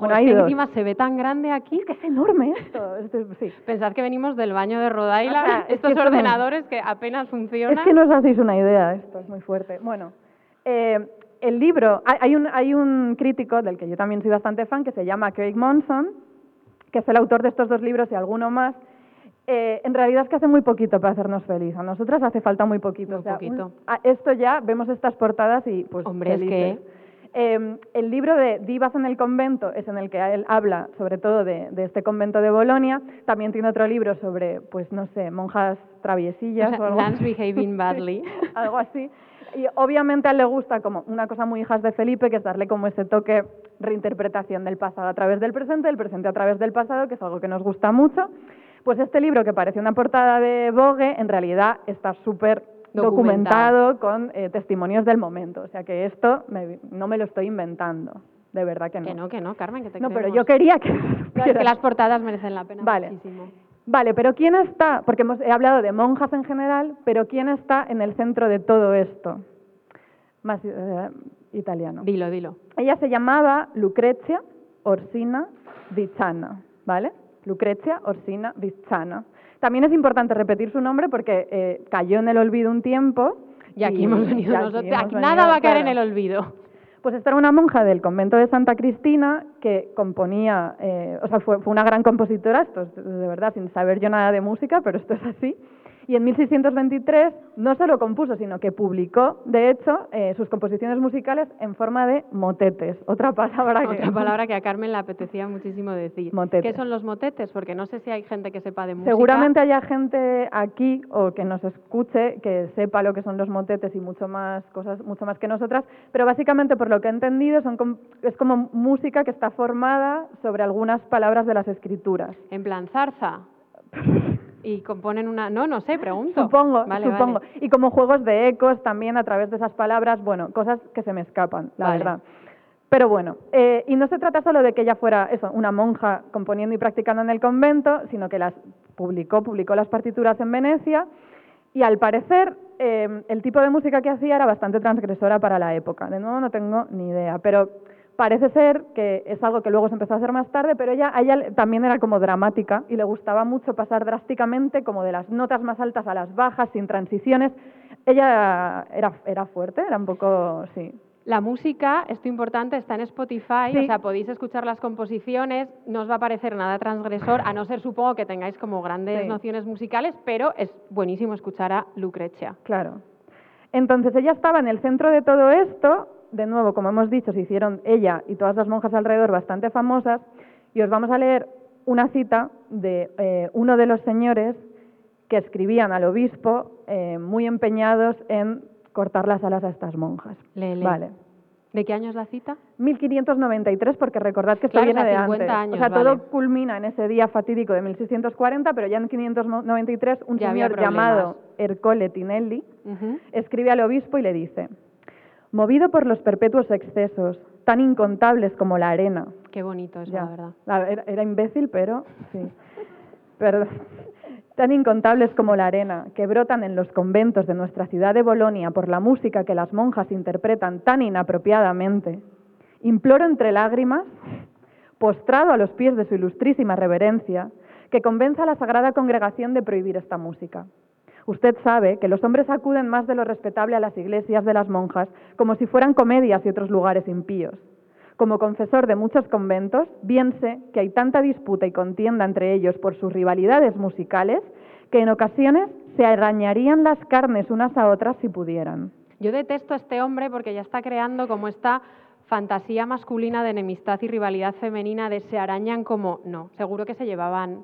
Bueno, es que encima se ve tan grande aquí. Es que es enorme esto. Este- sí. [laughs] Pensad que venimos del baño de Rhode Island, O sea, es que estos esto no- ordenadores que apenas funcionan. Es que no os hacéis una idea, esto es muy fuerte. Bueno, eh, el libro, hay un, hay un crítico del que yo también soy bastante fan, que se llama Craig Monson, que es el autor de estos dos libros y alguno más. Eh, en realidad es que hace muy poquito para hacernos feliz. A nosotras hace falta muy poquito. Muy O sea, poquito. un- a- esto ya, vemos estas portadas y pues Hombre, es felices. que- Eh, el libro de Divas en el convento es en el que él habla sobre todo de, de este convento de Bolonia. También tiene otro libro sobre, pues no sé, monjas traviesillas O sea, o algo behaving [laughs] badly. Sí, algo así. Y obviamente a él le gusta como una cosa muy hijas de Felipe, que es darle como ese toque reinterpretación del pasado a través del presente, del presente a través del pasado, que es algo que nos gusta mucho. Pues este libro, que parece una portada de Vogue, en realidad está súper Documentado. documentado con eh, testimonios del momento. O sea que esto me- no me lo estoy inventando. De verdad que no. Que no, que no, Carmen, que te No, pero yo quería que... No, es que [laughs] las portadas merecen la pena Vale. muchísimo. Vale, pero ¿quién está? Porque hemos, he hablado de monjas en general, pero ¿quién está en el centro de todo esto? Más eh, italiano. Dilo, dilo. Ella se llamaba Lucrezia Orsina Vizzana, ¿vale? Lucrezia Orsina Vizzana. También es importante repetir su nombre porque eh, cayó en el olvido un tiempo. Y aquí hemos venido y aquí nosotros. hemos Aquí venido, nada va a caer en el olvido. Pues esta era una monja del convento de Santa Cristina que componía, eh, o sea, fue, fue una gran compositora, esto es de verdad, sin saber yo nada de música, pero esto es así. Y en 1623 no solo compuso, sino que publicó, de hecho, eh, sus composiciones musicales en forma de motetes. [laughs] Otra palabra que... Otra [laughs] palabra que a Carmen le apetecía muchísimo decir. Motetes. ¿Qué son los motetes? Porque no sé si hay gente que sepa de música. Seguramente haya gente aquí o que nos escuche que sepa lo que son los motetes y mucho más cosas, mucho más que nosotras, pero básicamente por lo que he entendido son com- es como música que está formada sobre algunas palabras de las escrituras. En plan zarza. [laughs] Y componen una... No, no sé, pregunto. Supongo, Vale, supongo. vale. Y como juegos de ecos también a través de esas palabras, bueno, cosas que se me escapan, la Vale. verdad. Pero bueno, eh, y no se trata solo de que ella fuera eso, una monja componiendo y practicando en el convento, sino que las publicó, publicó las partituras en Venecia y al parecer eh, el tipo de música que hacía era bastante transgresora para la época. De nuevo no tengo ni idea, pero parece ser que es algo que luego se empezó a hacer más tarde, pero ella, a ella le- también era como dramática y le gustaba mucho pasar drásticamente como de las notas más altas a las bajas, sin transiciones. Ella era, era fuerte, era un poco, sí. La música, esto importante, está en Spotify, Sí. o sea, podéis escuchar las composiciones, no os va a parecer nada transgresor, a no ser, supongo, que tengáis como grandes Sí. nociones musicales, pero es buenísimo escuchar a Lucrecia. Claro. Entonces ella estaba en el centro de todo esto, de nuevo, como hemos dicho, se hicieron ella y todas las monjas alrededor bastante famosas, y os vamos a leer una cita de eh, uno de los señores que escribían al obispo eh, muy empeñados en cortar las alas a estas monjas. Lele. Vale. ¿De qué año es la cita? 1593, porque recordad que esto Claro, viene o sea, de 50 antes. años, o sea, vale. todo culmina en ese día fatídico de 1640, pero ya en 593 un Ya señor llamado. Ercole Tinelli Ujú. escribe al obispo y le dice, movido por los perpetuos excesos, tan incontables como la arena. Qué bonito eso, Ya, la verdad. era, era imbécil, pero sí. Perdón. Tan incontables como la arena, que brotan en los conventos de nuestra ciudad de Bolonia por la música que las monjas interpretan tan inapropiadamente. Imploro entre lágrimas, postrado a los pies de su ilustrísima reverencia, que convenza a la sagrada congregación de prohibir esta música. Usted sabe que los hombres acuden más de lo respetable a las iglesias de las monjas como si fueran comedias y otros lugares impíos. Como confesor de muchos conventos, bien sé que hay tanta disputa y contienda entre ellos por sus rivalidades musicales que en ocasiones se arañarían las carnes unas a otras si pudieran. Yo detesto a este hombre porque ya está creando como esta fantasía masculina de enemistad y rivalidad femenina de se arañan como no, seguro que se llevaban.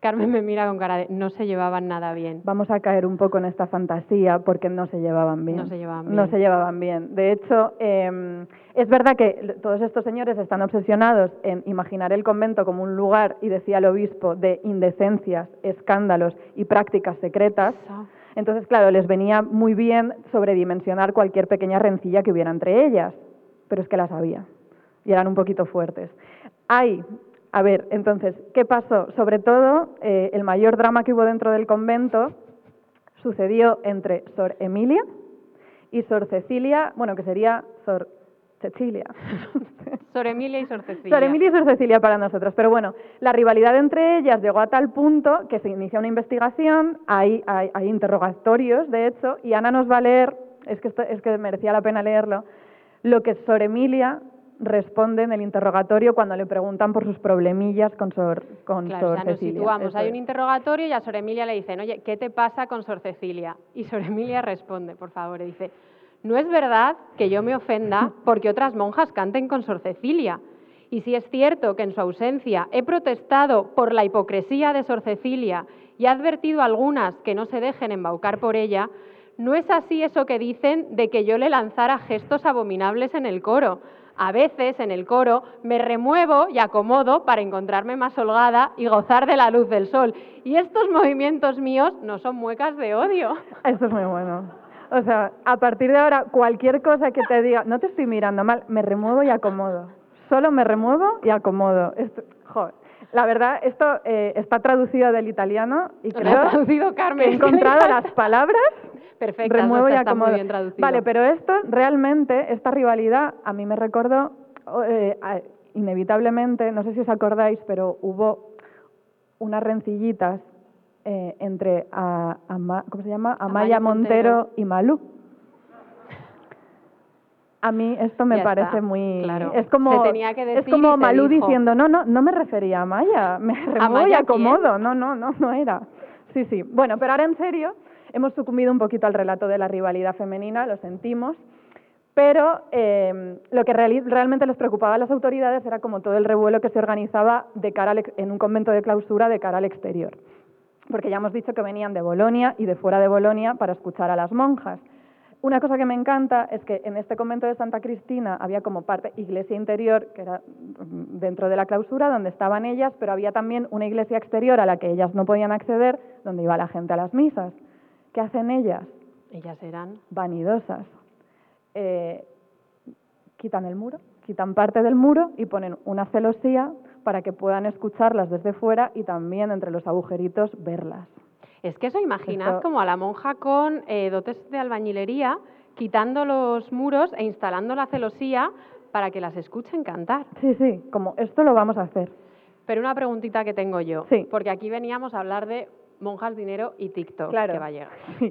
Carmen me mira con cara de no se llevaban nada bien. Vamos a caer un poco en esta fantasía porque no se llevaban bien. No se llevaban No bien. se llevaban bien. De hecho, eh, es verdad que todos estos señores están obsesionados en imaginar el convento como un lugar, y decía el obispo, de indecencias, escándalos y prácticas secretas. Entonces, claro, les venía muy bien sobredimensionar cualquier pequeña rencilla que hubiera entre ellas, pero es que las había y eran un poquito fuertes. Hay, a ver, entonces, ¿qué pasó? Sobre todo, eh, el mayor drama que hubo dentro del convento sucedió entre Sor Emilia y Sor Cecilia, bueno, que sería Sor Cecilia. [laughs] Sor Emilia y Sor Cecilia. Sor Emilia y Sor Cecilia para nosotros. Pero bueno, la rivalidad entre ellas llegó a tal punto que se inicia una investigación, hay, hay, hay interrogatorios, de hecho, y Ana nos va a leer, es que, esto, es que merecía la pena leerlo, lo que Sor Emilia responde en el interrogatorio cuando le preguntan por sus problemillas con Sor, con Claro, Sor nos Cecilia. situamos. Hay un interrogatorio y a Sor Emilia le dicen, oye, ¿qué te pasa con Sor Cecilia? Y Sor Emilia responde, por favor, y dice, no es verdad que yo me ofenda [laughs] porque otras monjas canten con Sor Cecilia. Y si es cierto que en su ausencia he protestado por la hipocresía de Sor Cecilia y he advertido a algunas que no se dejen embaucar por ella, no es así eso que dicen de que yo le lanzara gestos abominables en el coro. A veces en el coro me remuevo y acomodo para encontrarme más holgada y gozar de la luz del sol. Y estos movimientos míos no son muecas de odio. [laughs] Esto es muy bueno. O sea, a partir de ahora, cualquier cosa que te diga, no te estoy mirando mal, me remuevo y acomodo. Solo me remuevo y acomodo. Esto, joder. La verdad, esto eh, está traducido del italiano y Lo creo ha traducido Carmen. que he encontrado las [laughs] palabras Perfectas, remuevo no y está, está muy acomodo. bien traducido. Vale, pero esto realmente, esta rivalidad, a mí me recordó, eh, a- inevitablemente, no sé si os acordáis, pero hubo unas rencillitas eh, entre a- ¿cómo se llama? Amaya, Amaya Montero. Montero. y Malú. A mí esto me Ya parece está, muy claro. es como Se tenía que es como Malú dijo. diciendo no no no me refería a Amaya me remuevo y ¿Amaya quién? acomodo no no no no era sí sí bueno pero ahora en serio hemos sucumbido un poquito al relato de la rivalidad femenina lo sentimos pero eh, lo que realmente les preocupaba a las autoridades era como todo el revuelo que se organizaba de cara al en un convento de clausura de cara al exterior porque ya hemos dicho que venían de Bolonia y de fuera de Bolonia para escuchar a las monjas. Una cosa que me encanta es que en este convento de Santa Cristina había como parte iglesia interior, que era mm, dentro de la clausura, donde estaban ellas, pero había también una iglesia exterior a la que ellas no podían acceder, donde iba la gente a las misas. ¿Qué hacen ellas? Ellas eran. Vanidosas. Eh, quitan el muro, quitan parte del muro y ponen una celosía para que puedan escucharlas desde fuera y también entre los agujeritos verlas. Es que eso imaginad Eso- como a la monja con eh, dotes de albañilería, quitando los muros e instalando la celosía para que las escuchen cantar. Sí, sí, como esto lo vamos a hacer. Pero una preguntita que tengo yo, Sí. porque aquí veníamos a hablar de monjas, dinero y TikTok, Claro. que va a llegar.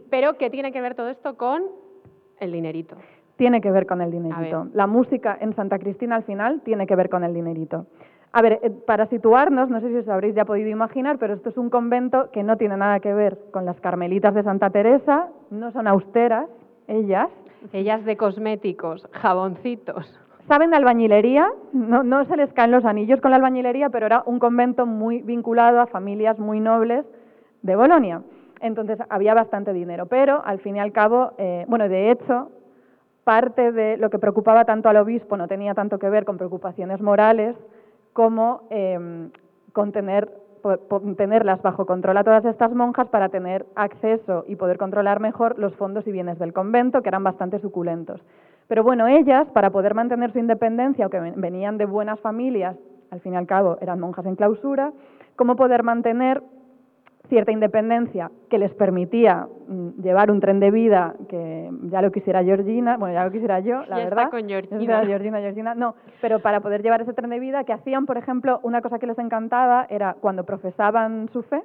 Pero ¿qué tiene que ver todo esto con el dinerito? Tiene que ver con el dinerito. La música en Santa Cristina al final tiene que ver con el dinerito. A ver, eh, para situarnos, no sé si os habréis ya podido imaginar, pero esto es un convento que no tiene nada que ver con las carmelitas de Santa Teresa, no son austeras, ellas. Ellas de cosméticos, jaboncitos. Saben de albañilería, no, no se les caen los anillos con la albañilería, pero era un convento muy vinculado a familias muy nobles de Bolonia. Entonces había bastante dinero, pero al fin y al cabo, eh, bueno, de hecho, parte de lo que preocupaba tanto al obispo no tenía tanto que ver con preocupaciones morales como eh, bajo control a todas estas monjas para tener acceso y poder controlar mejor los fondos y bienes del convento, que eran bastante suculentos. Pero bueno, ellas, para poder mantener su independencia, o que ven- venían de buenas familias, al fin y al cabo eran monjas en clausura, cómo poder mantener cierta independencia que les permitía mm, llevar un tren de vida que ya lo quisiera Georgina, bueno, ya lo quisiera yo, la Ya está verdad. con Ya Georgina. está Georgina, Georgina, no, pero para poder llevar ese tren de vida, que hacían, por ejemplo, una cosa que les encantaba era cuando profesaban su fe,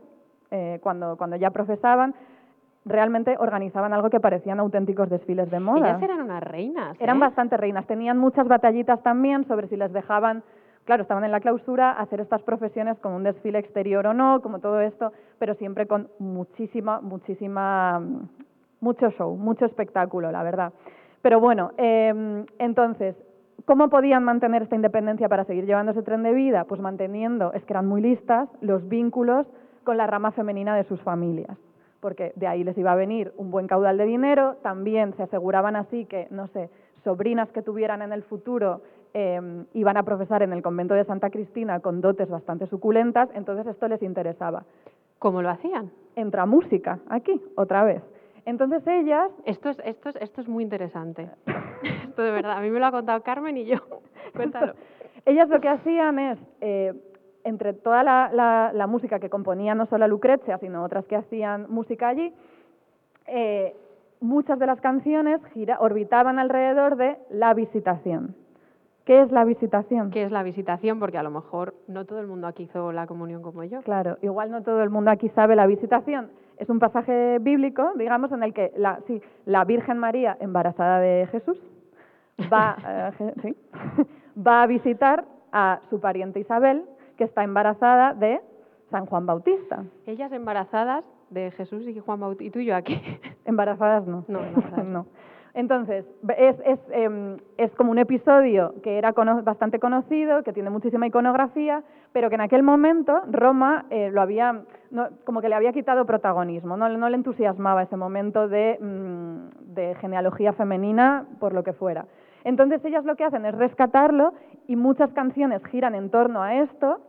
eh, cuando, cuando ya profesaban, realmente organizaban algo que parecían auténticos desfiles de moda. Ellas eran unas reinas. Eran ¿eh? bastante reinas. Tenían muchas batallitas también sobre si les dejaban, claro, estaban en la clausura, hacer estas profesiones como un desfile exterior o no, como todo esto, pero siempre con muchísima, muchísima, mucho show, mucho espectáculo, la verdad. Pero bueno, eh, entonces, ¿cómo podían mantener esta independencia para seguir llevando ese tren de vida? Pues manteniendo, es que eran muy listas, los vínculos con la rama femenina de sus familias porque de ahí les iba a venir un buen caudal de dinero, también se aseguraban así que, no sé, sobrinas que tuvieran en el futuro eh, iban a profesar en el convento de Santa Cristina con dotes bastante suculentas, entonces esto les interesaba. ¿Cómo lo hacían? Entra música aquí, otra vez. Entonces ellas, Esto es, esto es, esto es muy interesante. [laughs] esto de verdad, a mí me lo ha contado Carmen y yo. [laughs] Cuéntalo. ellas lo que hacían es, eh, entre toda la, la- la música que componía no solo Lucrecia, sino otras que hacían música allí, eh, muchas de las canciones gira- orbitaban alrededor de la visitación. ¿Qué es la visitación? ¿Qué es la visitación? Porque a lo mejor no todo el mundo aquí hizo la comunión como yo. Claro, igual no todo el mundo aquí sabe la visitación. Es un pasaje bíblico, digamos, en el que la, sí, la Virgen María, embarazada de Jesús, va, [laughs] eh, sí, [laughs] va a visitar a su pariente Isabel, que está embarazada de San Juan Bautista. Ellas embarazadas de Jesús y Juan Bautista. ¿Y tú y yo aquí? Embarazadas no. No, embarazadas [laughs] no. Entonces, es, es, em, es como un episodio que era cono- bastante conocido, que tiene muchísima iconografía, pero que en aquel momento Roma eh, lo había, no- como que le había quitado protagonismo, no, no le entusiasmaba ese momento de, mm, de genealogía femenina, por lo que fuera. Entonces ellas lo que hacen es rescatarlo y muchas canciones giran en torno a esto,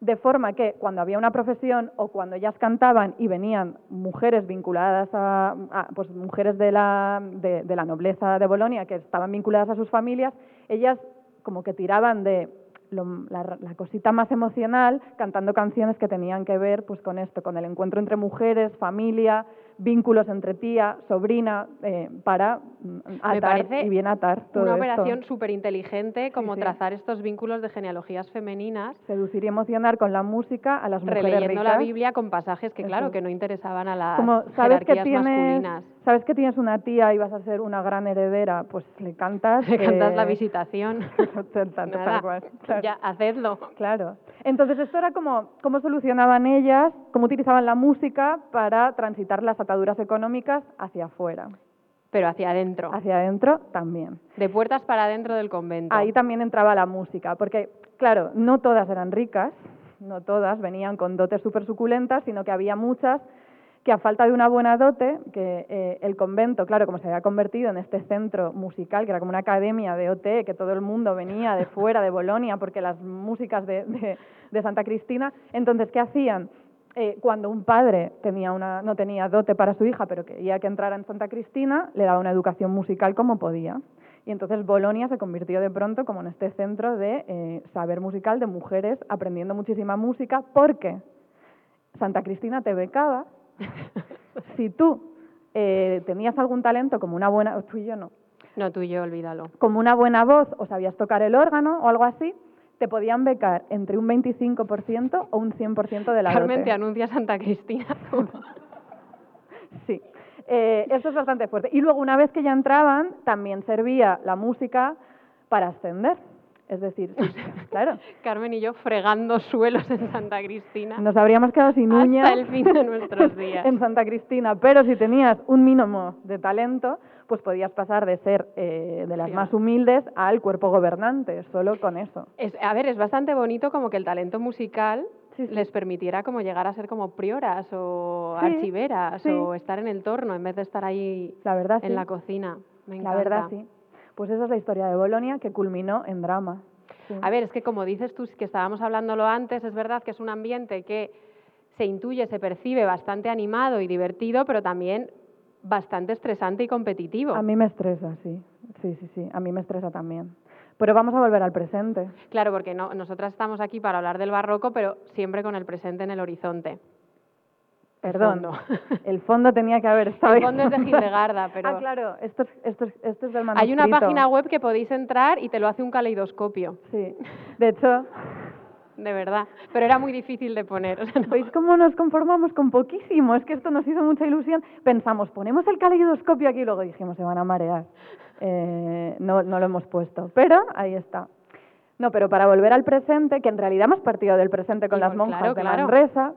de forma que cuando había una profesión o cuando ellas cantaban y venían mujeres vinculadas a, pues mujeres de la, de, de la nobleza de Bolonia que estaban vinculadas a sus familias, ellas como que tiraban de la, la cosita más emocional cantando canciones que tenían que ver pues con esto, con el encuentro entre mujeres, familia, vínculos entre tía, sobrina, eh, para mm, atar y bien atar todo Una operación súper inteligente como sí. trazar estos vínculos de genealogías femeninas, Seducir y emocionar con la música a las mujeres releyendo la ricas. Biblia con pasajes que, claro, Eso. que no interesaban a las Como sabes que jerarquías tienes, masculinas. sabes que tienes una tía y vas a ser una gran heredera, pues le cantas. Le cantas la eh, visitación. [laughs] tal, Nada, cual, claro. Ya, hacedlo. Claro. Entonces esto era como cómo solucionaban ellas, cómo utilizaban la música para transitar las ataduras económicas hacia afuera. Pero hacia adentro. Hacia adentro también. De puertas para adentro del convento. Ahí también entraba la música, porque, claro, no todas eran ricas, no todas venían con dotes súper suculentas, sino que había muchas que a falta de una buena dote, que eh, el convento, claro, como se había convertido en este centro musical, que era como una academia de OT, que todo el mundo venía de fuera, de Bolonia, porque las músicas de, de- de Santa Cristina, entonces, ¿qué hacían? Eh, cuando un padre tenía una, no tenía dote para su hija, pero quería que entrara en Santa Cristina, le daba una educación musical como podía. Y entonces Bolonia se convirtió de pronto como en este centro de eh, saber musical de mujeres aprendiendo muchísima música, porque Santa Cristina te becaba. [laughs] si tú eh, tenías algún talento, como una buena, tú y yo no, No, tú y yo, olvídalo. como una buena voz o sabías tocar el órgano o algo así, te podían becar entre un 25% o un 100% de la Carmen, dote. te anuncia Santa Cristina. [laughs] Sí, Eh, eso es bastante fuerte. Y luego, una vez que ya entraban, también servía la música para ascender. Es decir, sí, [laughs] claro, Carmen y yo fregando suelos en Santa Cristina. nos habríamos quedado sin Hasta uñas el fin de nuestros [laughs] días. en Santa Cristina, pero si tenías un mínimo de talento, pues podías pasar de ser eh, de las Sí. más humildes al cuerpo gobernante, solo con eso. Es- a ver, es bastante bonito como que el talento musical Sí, sí. les permitiera como llegar a ser como prioras o Sí, archiveras o estar en el torno en vez de estar ahí La verdad, en la cocina. Me La encanta. verdad, sí. Pues esa es la historia de Bolonia que culminó en drama. Sí. A ver, es que como dices tú, que estábamos hablándolo antes, es verdad que es un ambiente que se intuye, se percibe bastante animado y divertido, pero también bastante estresante y competitivo. A mí me estresa, sí. Sí, sí, sí. A mí me estresa también. Pero vamos a volver al presente. Claro, porque no, nosotras estamos aquí para hablar del barroco, pero siempre con el presente en el horizonte. Perdón. fondo. [laughs] El fondo tenía que haber estado. El fondo es de Hildegarda, pero Ah, claro. Esto es, esto es, esto es del hay una manuscrito. página web que podéis entrar y te lo hace un caleidoscopio. Sí. De hecho, de verdad. Pero era muy difícil de poner. o sea, no- ¿Veis cómo nos conformamos con poquísimo? Es que esto nos hizo mucha ilusión. Pensamos, ponemos el caleidoscopio aquí y luego dijimos, se van a marear. Eh, no, no lo hemos puesto, pero ahí está. No, pero para volver al presente, que en realidad hemos partido del presente con Y las monjas claro, de claro. Manresa,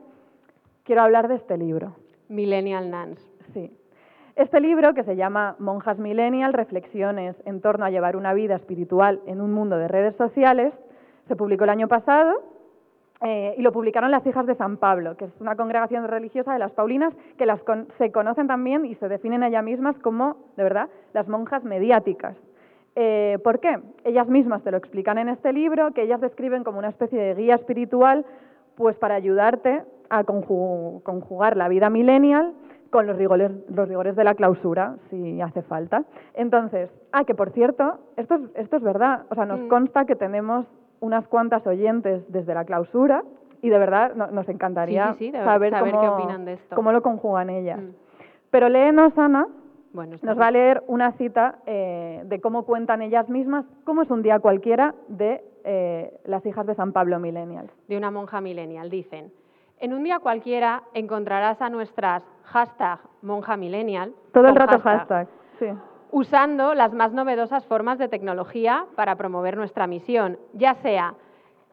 quiero hablar de este libro. Millennial Nuns. Sí. Este libro, que se llama Monjas Millennial, Reflexiones en torno a llevar una vida espiritual en un mundo de redes sociales, se publicó el año pasado eh, y lo publicaron las hijas de San Pablo, que es una congregación religiosa de las Paulinas que las con- se conocen también y se definen ellas mismas como, de verdad, las monjas mediáticas. Eh, ¿Por qué? Ellas mismas te lo explican en este libro, que ellas describen como una especie de guía espiritual, pues para ayudarte a conju- conjugar la vida millennial con los rigores, los rigores de la clausura, si hace falta. Entonces, ah, que por cierto, esto es, esto es verdad, o sea, nos Mm. consta que tenemos unas cuantas oyentes desde la clausura y de verdad no- nos encantaría Sí, sí, sí, de- saber, qué cómo, opinan de esto. cómo lo conjugan ellas. Mm. Pero léenos, Ana, Bueno, nos va a leer una cita eh, de cómo cuentan ellas mismas cómo es un día cualquiera de eh, las hijas de San Pablo Millennials. de una monja millennial. Dicen, en un día cualquiera encontrarás a nuestras hashtag monja millennial. Todo el rato hashtag. Sí. usando las más novedosas formas de tecnología para promover nuestra misión, ya sea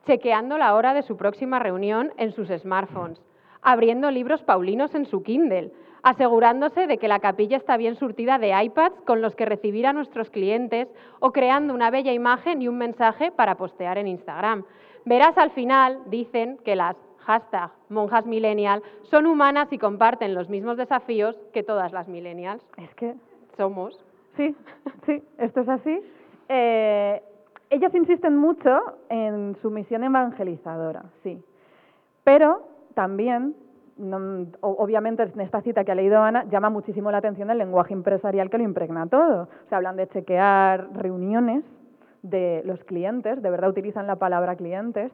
chequeando la hora de su próxima reunión en sus smartphones, abriendo libros paulinos en su Kindle, asegurándose de que la capilla está bien surtida de iPads con los que recibir a nuestros clientes o creando una bella imagen y un mensaje para postear en Instagram. Verás al final, dicen, que las hashtag monjas millennial son humanas y comparten los mismos desafíos que todas las millennials. Es que Somos. Sí, sí, esto es así. Eh, ellas insisten mucho en su misión evangelizadora, sí. Pero también, no- obviamente en esta cita que ha leído Ana, llama muchísimo la atención el lenguaje empresarial que lo impregna todo. O sea, hablan de chequear reuniones de los clientes, de verdad utilizan la palabra clientes.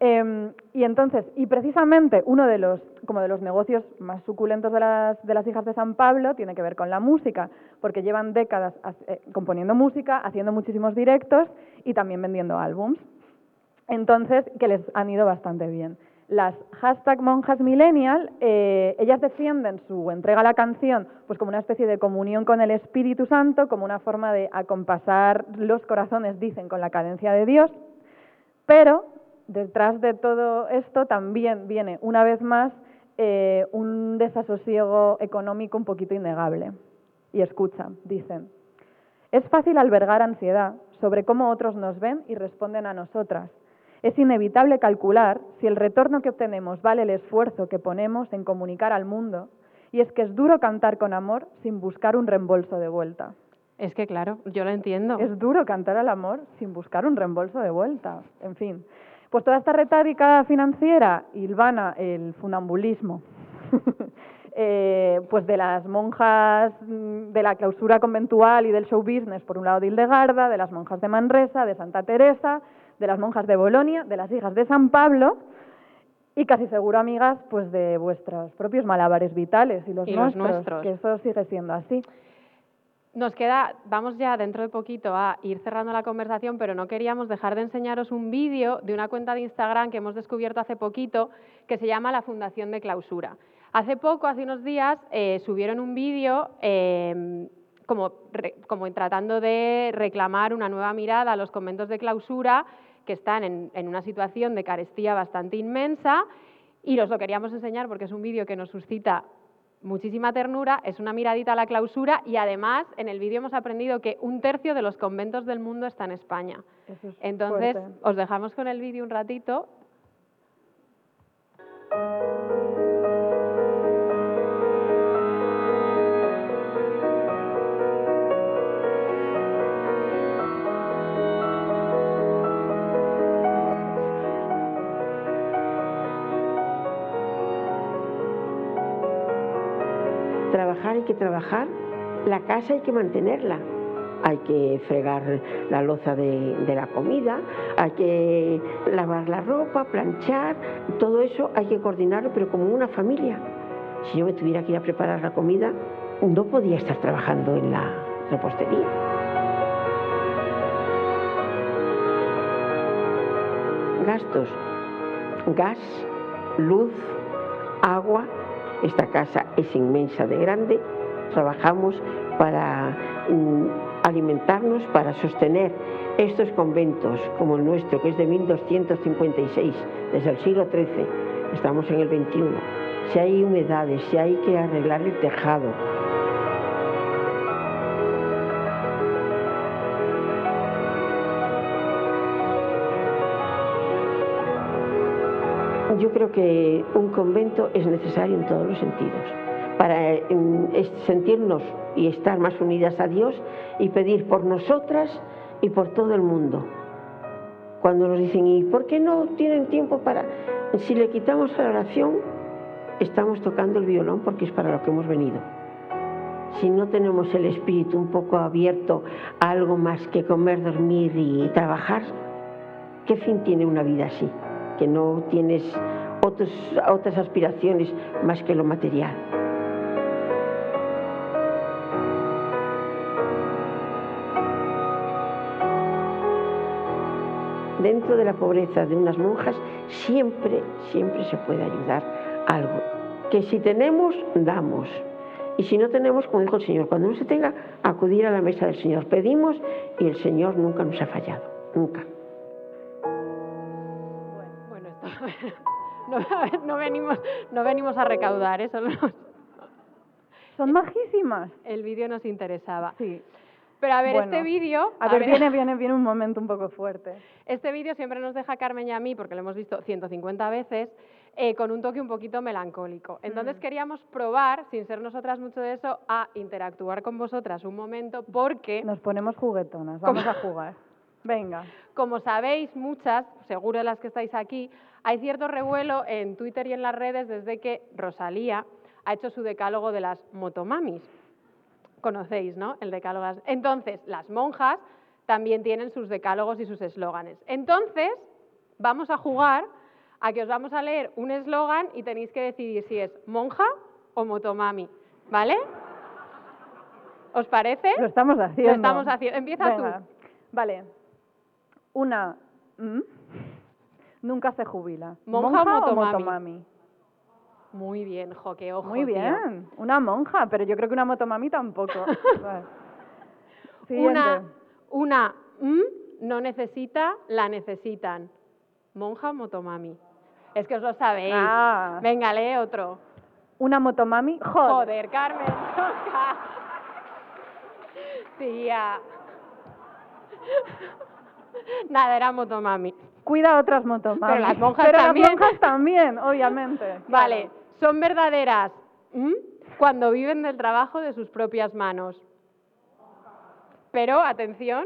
Eh, y entonces, y precisamente uno de los, como de los negocios más suculentos de las, de las hijas de San Pablo tiene que ver con la música, porque llevan décadas eh, componiendo música, haciendo muchísimos directos y también vendiendo álbums. Entonces, que les han ido bastante bien. Las hashtag monjas millennial, eh, ellas defienden su entrega a la canción pues como una especie de comunión con el Espíritu Santo, como una forma de acompasar los corazones, dicen, con la cadencia de Dios. Pero detrás de todo esto también viene, una vez más, eh, un desasosiego económico un poquito innegable. Y escucha, dicen, es fácil albergar ansiedad sobre cómo otros nos ven y responden a nosotras. Es inevitable calcular si el retorno que obtenemos vale el esfuerzo que ponemos en comunicar al mundo. Y es que es duro cantar con amor sin buscar un reembolso de vuelta. Es que claro, yo lo entiendo. Es duro cantar al amor sin buscar un reembolso de vuelta. En fin, pues toda esta retórica financiera hilvana el funambulismo. [laughs] eh, pues de las monjas mm, de la clausura conventual y del show business, por un lado de Hildegarda, de las monjas de Manresa, de Santa Teresa, de las monjas de Bolonia, de las hijas de San Pablo y casi seguro, amigas, pues de vuestros propios malabares vitales y los, Y los nuestros, nuestros. que eso sigue siendo así. Nos queda, vamos ya dentro de poquito a ir cerrando la conversación, pero no queríamos dejar de enseñaros un vídeo de una cuenta de Instagram que hemos descubierto hace poquito que se llama La Fundación de Clausura. Hace poco, hace unos días, eh, subieron un vídeo eh, como, como tratando de reclamar una nueva mirada a los conventos de clausura que están en, en una situación de carestía bastante inmensa y os lo queríamos enseñar porque es un vídeo que nos suscita muchísima ternura, es una miradita a la clausura y además en el vídeo hemos aprendido que un tercio de los conventos del mundo está en España. Eso es Entonces, fuerte. os dejamos con el vídeo un ratito. Hay que trabajar, la casa hay que mantenerla. Hay que fregar la loza de, de la comida, hay que lavar la ropa, planchar, todo eso hay que coordinarlo, pero como una familia. Si yo me tuviera que ir a preparar la comida, no podía estar trabajando en la repostería. Gastos, gas, luz, agua. Esta casa es inmensa de grande. Trabajamos para mm, alimentarnos, para sostener estos conventos como el nuestro, que es de 1256, desde el siglo XIII. Estamos en el XXI. Si hay humedades, si hay que arreglar el tejado, Yo creo que un convento es necesario en todos los sentidos, para es- sentirnos y estar más unidas a Dios y pedir por nosotras y por todo el mundo. Cuando nos dicen, ¿y por qué no tienen tiempo para...? Si le quitamos la oración, estamos tocando el violón porque es para lo que hemos venido. Si no tenemos el espíritu un poco abierto a algo más que comer, dormir y trabajar, ¿qué fin tiene una vida así? Que no tienes otros, otras aspiraciones más que lo material. Dentro de la pobreza de unas monjas siempre, siempre se puede ayudar algo. Que si tenemos, damos. Y si no tenemos, como dijo el Señor, cuando no se tenga, acudir a la mesa del Señor. Pedimos y el Señor nunca nos ha fallado. Nunca. Bueno, esto- [laughs] no, [laughs] no venimos, no venimos a recaudar, ¿eh? Son majísimas. el vídeo nos interesaba. Sí. Pero a ver, Bueno, este vídeo... A ver, viene, viene, viene un momento un poco fuerte. Este vídeo siempre nos deja a Carmen y a mí, porque lo hemos visto 150 veces, eh, con un toque un poquito melancólico. Entonces Mm. queríamos probar, sin ser nosotras mucho de eso, a interactuar con vosotras un momento, porque, Nos ponemos juguetonas, vamos a jugar. [laughs] Venga. como sabéis muchas, seguro de las que estáis aquí, hay cierto revuelo en Twitter y en las redes desde que Rosalía ha hecho su decálogo de las motomamis. Conocéis, ¿no? El decálogo. Entonces, las monjas también tienen sus decálogos y sus eslóganes. Entonces, vamos a jugar a que os vamos a leer un eslogan y tenéis que decidir si es monja o motomami, ¿vale? ¿Os parece? Lo estamos haciendo. Lo estamos haciendo. Empieza Venga. tú. Vale. Una. ¿mm? Nunca se jubila. ¿Monja o motomami? motomami? Muy bien, jo, qué ojo, Muy tío. bien. Una monja, pero yo creo que una motomami tampoco. [laughs] Una, una mm, no necesita, la necesitan. Monja o motomami. Es que os lo sabéis. Ah. Venga, lee otro. Una motomami. Joder. Joder, Carmen. Tía. Nada, era motomami. Cuida a otras motomamis. Pero las monjas Pero también. las monjas también, obviamente. [laughs] Vale, son verdaderas cuando viven del trabajo de sus propias manos. Pero, atención,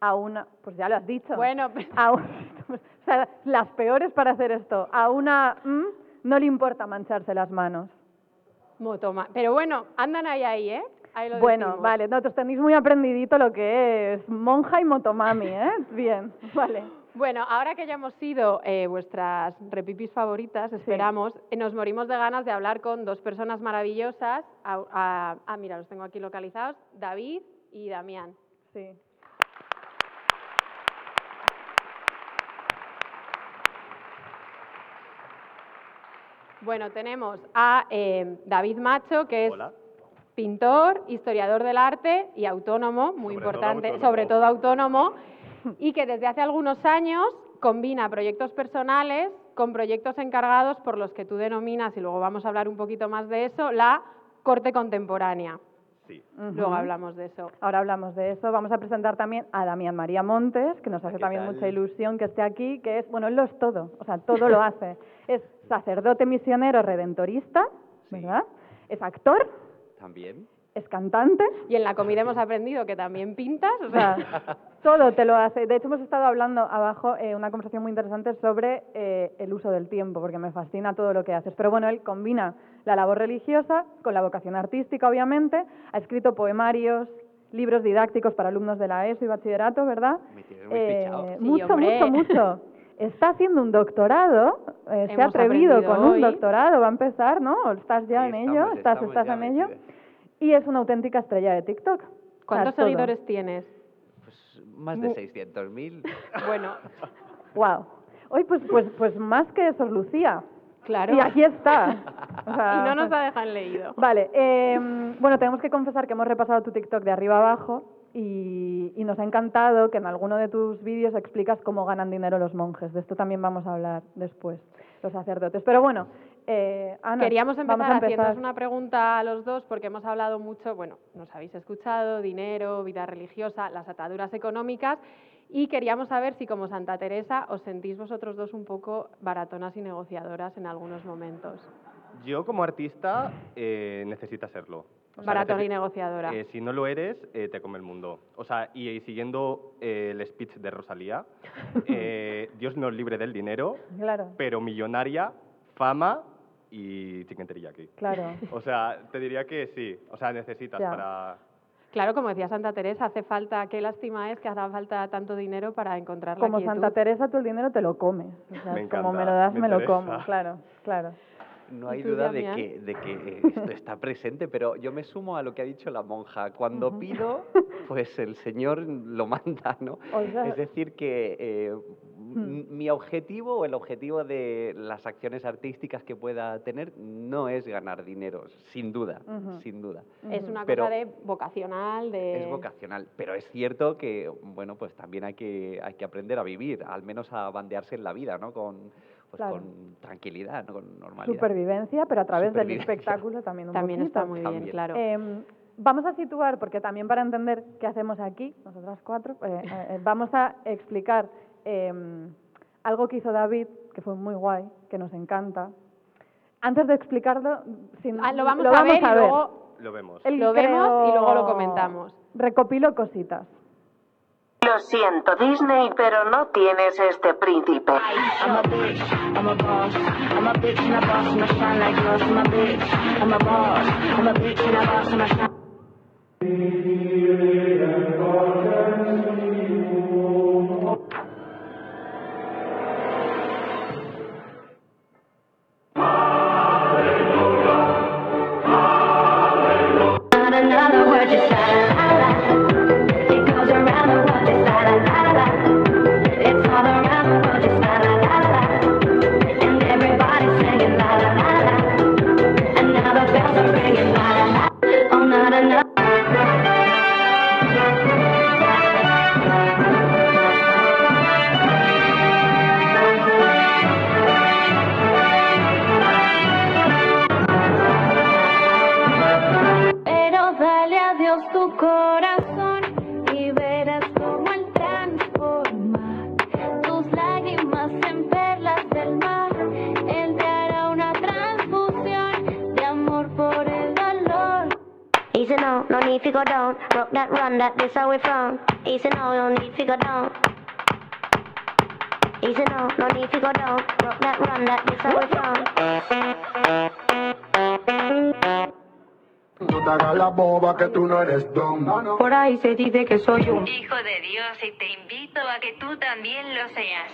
A una. Pues ya lo has dicho. bueno, [laughs] A un- o sea, las peores para hacer esto. A una mm, no le importa mancharse las manos. motoma. Pero bueno, andan ahí, ahí, ¿eh? Ahí lo Bueno, decimos. vale, nosotros tenéis muy aprendidito lo que es monja y motomami, ¿eh? Bien, [laughs] vale. Bueno, ahora que ya hemos sido eh, vuestras repipis favoritas, esperamos, eh, nos morimos de ganas de hablar con dos personas maravillosas. Ah, mira, los tengo aquí localizados, David y Damián. Sí. Bueno, tenemos a eh, David Macho, que es pintor, historiador del arte y autónomo, muy Sobre todo importante, autónomo. sobre todo autónomo, y que desde hace algunos años combina proyectos personales con proyectos encargados por los que tú denominas, y luego vamos a hablar un poquito más de eso, la corte contemporánea. Sí. Luego hablamos de eso. Ahora hablamos de eso. Vamos a presentar también a Damián María Montes, que nos hace ¿qué también tal? mucha ilusión que esté aquí, que es, bueno, él lo es todo, o sea, todo lo [laughs] hace. Es sacerdote misionero redentorista, Sí. ¿verdad? Es actor, También. Es cantante, Y en la comida hemos aprendido que también pintas, o sea, todo te lo hace. De hecho, hemos estado hablando abajo eh, una conversación muy interesante sobre eh, el uso del tiempo, porque me fascina todo lo que haces. Pero bueno, él combina la labor religiosa con la vocación artística, obviamente. Ha escrito poemarios, libros didácticos para alumnos de la ESO y bachillerato, ¿verdad? Eh, Me tienes muy fichado. Sí, mucho, hombre. mucho, mucho. Está haciendo un doctorado, eh, se ha atrevido con un hoy. doctorado, va a empezar, ¿no? ¿Estás ya Sí, en estamos, ello? ¿Estás, estás ya en ello? Y es una auténtica estrella de TikTok. O sea, ¿cuántos todo. seguidores tienes? Pues más de 600.000. [laughs] Bueno, Wow. Hoy, pues, pues, pues más que eso, Lucía. Claro. Y aquí está. O sea, [laughs] Y no nos la dejan leído. Vale, eh, bueno, tenemos que confesar que hemos repasado tu TikTok de arriba abajo y, y nos ha encantado que en alguno de tus vídeos explicas cómo ganan dinero los monjes. De esto también vamos a hablar después, los sacerdotes. Pero bueno, eh, Ana, Queríamos vamos empezar a empezar. haciéndoos una pregunta a los dos porque hemos hablado mucho, bueno, nos habéis escuchado, dinero, vida religiosa, las ataduras económicas y queríamos saber si como Santa Teresa os sentís vosotros dos un poco baratonas y negociadoras en algunos momentos. Yo como artista eh, necesitas serlo. O sea, Baratona y negociadora. eh, si no lo eres, eh, te come el mundo. O sea, y, y siguiendo eh, el speech de Rosalía, [laughs] eh, Dios nos libre del dinero, Claro, pero millonaria, fama y chicken teriyaki. claro. [laughs] O sea, te diría que sí. O sea, necesitas Ya. para... Claro, como decía Santa Teresa, hace falta, qué lástima es que haga falta tanto dinero para encontrar la Como quietud. Santa Teresa, tú el dinero te lo comes. O sea, Me es como encanta, me lo das, me me, lo como. Claro, claro. No hay ¿Y tú, duda de que, de que esto está presente, pero yo me sumo a lo que ha dicho la monja. Cuando Ujú. pido, pues el Señor lo manda, ¿no? O sea, Es decir, que eh, Hmm. m- mi objetivo o el objetivo de las acciones artísticas que pueda tener no es ganar dinero, sin duda, Ujú. sin duda. Es una Pero- cosa de vocacional, de... Es vocacional, pero es cierto que, bueno, pues también hay que, hay que aprender a vivir, al menos a bandearse en la vida, ¿no? Con, pues Claro. con tranquilidad, ¿no? Con normalidad. Supervivencia, pero a través del espectáculo también un También está poquito. muy bien, También. claro. Em, vamos a situar, porque también para entender qué hacemos aquí, nosotras cuatro, eh, eh, vamos a explicar em, algo que hizo David, que fue muy guay, que nos encanta. Antes de explicarlo, sin- Ah, lo vamos, a, ver y luego Lo vemos. Él lo vemos y luego lo comentamos. Recopilo cositas. Lo siento, Disney, pero no tienes este príncipe. That this how we from. Easy no, no need to go down. Easy no, no need to go down. Rock that run, that this how we from. No te hagas la boba que tú no eres don. Por ahí se dice que soy un Hijo de Dios, y te invito a que tú también lo seas.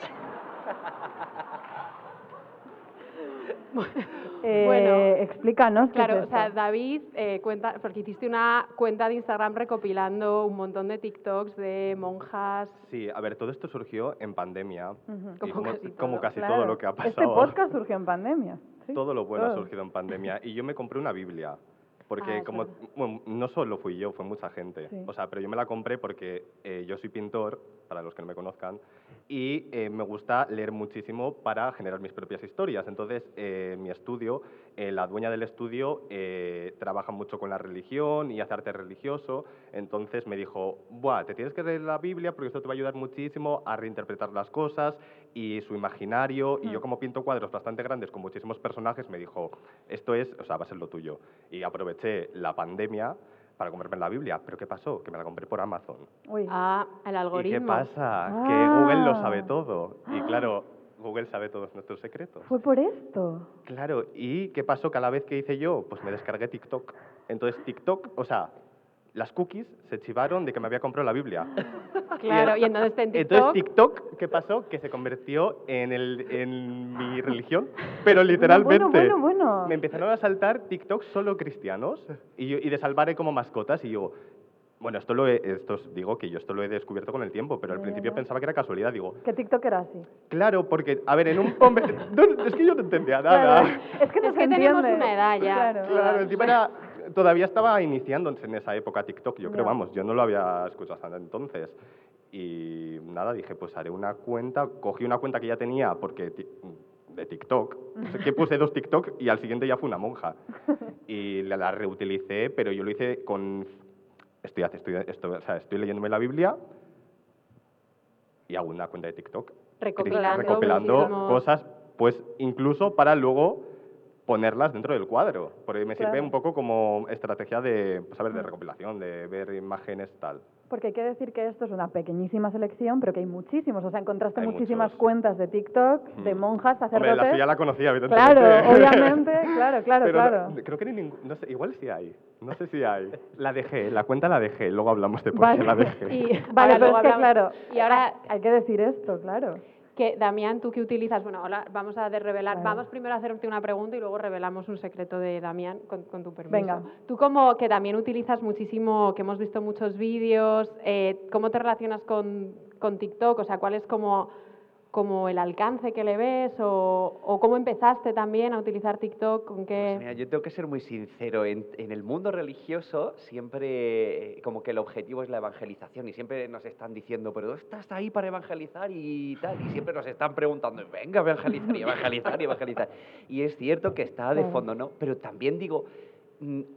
[laughs] Eh, Bueno, explícanos. qué es Claro, o sea. David, eh, cuenta, porque hiciste una cuenta de Instagram recopilando un montón de TikToks de monjas. Sí, a ver, todo esto surgió en pandemia. Como casi como todo. casi Claro. todo lo que ha pasado. Este podcast surgió en pandemia. ¿sí? Todo lo bueno ha Todo. surgido en pandemia. Y yo me compré una Biblia. Porque Ah, como, bueno, no solo fui yo, fue mucha gente. Sí. O sea, pero yo me la compré porque eh, yo soy pintor, para los que no me conozcan, y eh, me gusta leer muchísimo para generar mis propias historias. Entonces, eh, mi estudio, eh, la dueña del estudio trabaja mucho con la religión y hace arte religioso. Entonces me dijo, Buah, te tienes que leer la Biblia porque esto te va a ayudar muchísimo a reinterpretar las cosas y su imaginario. Y yo como pinto cuadros bastante grandes con muchísimos personajes, me dijo, esto es, o sea, va a ser lo tuyo. Y aproveché la pandemia para comprarme la Biblia. ¿Pero qué pasó? Que me la compré por Amazon. Uy. Ah, el ¿Y algoritmo. qué pasa? Que Google lo sabe Ah. todo. Y claro, Google sabe todos nuestros secretos. Fue por esto. Claro, ¿y qué pasó? Que a la vez que hice yo, pues me descargué TikTok. Entonces TikTok, o sea, las cookies se chivaron de que me había comprado la Biblia. [laughs] Claro, y entonces en TikTok, Entonces TikTok, ¿qué pasó? Que se convirtió en, el, en mi religión, pero literalmente. Bueno, bueno, bueno. Me empezaron a saltar TikTok solo cristianos y, yo- y de salvaré como mascotas y yo, Bueno, esto lo he, esto digo que yo esto lo he descubierto con el tiempo, pero al principio pensaba que era casualidad. Digo, ¿Qué TikTok era así? claro, porque, a ver, en un... Hombre, [laughs] no, es que yo no entendía nada. Claro, es que Es que tenemos una edad ya. Claro. Claro, encima era, todavía estaba iniciándose en esa época TikTok, yo creo, vamos, yo no lo había escuchado hasta entonces. Y nada, dije, pues haré una cuenta, cogí una cuenta que ya tenía porque de TikTok, que puse dos TikTok y al siguiente ya fue una monja. Y la, la reutilicé, pero yo lo hice con... Estoy, estoy, esto- o sea, estoy leyéndome la Biblia y hago una cuenta de TikTok Recopilando recopilando cosas, pues incluso para luego ponerlas dentro del cuadro, porque me sirve Claro. un poco como estrategia de, pues, a ver, de recopilación, de ver imágenes tal. Porque hay que decir que esto es una pequeñísima selección, pero que hay muchísimos. O sea, encontraste Hay muchísimas muchos. cuentas de TikTok, de Mm. monjas, Hombre, sacerdotes. la suya la conocía, evidentemente. Claro, [laughs] obviamente, claro, claro, Pero no- claro. creo que ni ningún, no sé, igual sí hay, no sé si hay. La dejé, la cuenta la dejé, luego hablamos de por Vale. qué la dejé. Y Vale, pero es que claro, Y ahora, hay que decir esto, claro. Que Damián, tú que utilizas, bueno, ahora vamos a revelar, vamos primero a hacerte una pregunta y luego revelamos un secreto de Damián con, con tu permiso. Venga. Tú como que también utilizas muchísimo, que hemos visto muchos vídeos, eh, ¿cómo te relacionas con, con TikTok? O sea, ¿cuál es como, como el alcance que le ves o, o cómo empezaste también a utilizar TikTok? ¿Con qué? Pues mira, yo tengo que ser muy sincero. En, en el mundo religioso siempre eh, como que el objetivo es la evangelización y siempre nos están diciendo, pero estás ahí para evangelizar y tal. Y siempre nos están preguntando, venga, evangelizar y evangelizar y evangelizar. Y es cierto que está de fondo, ¿no? Pero también digo,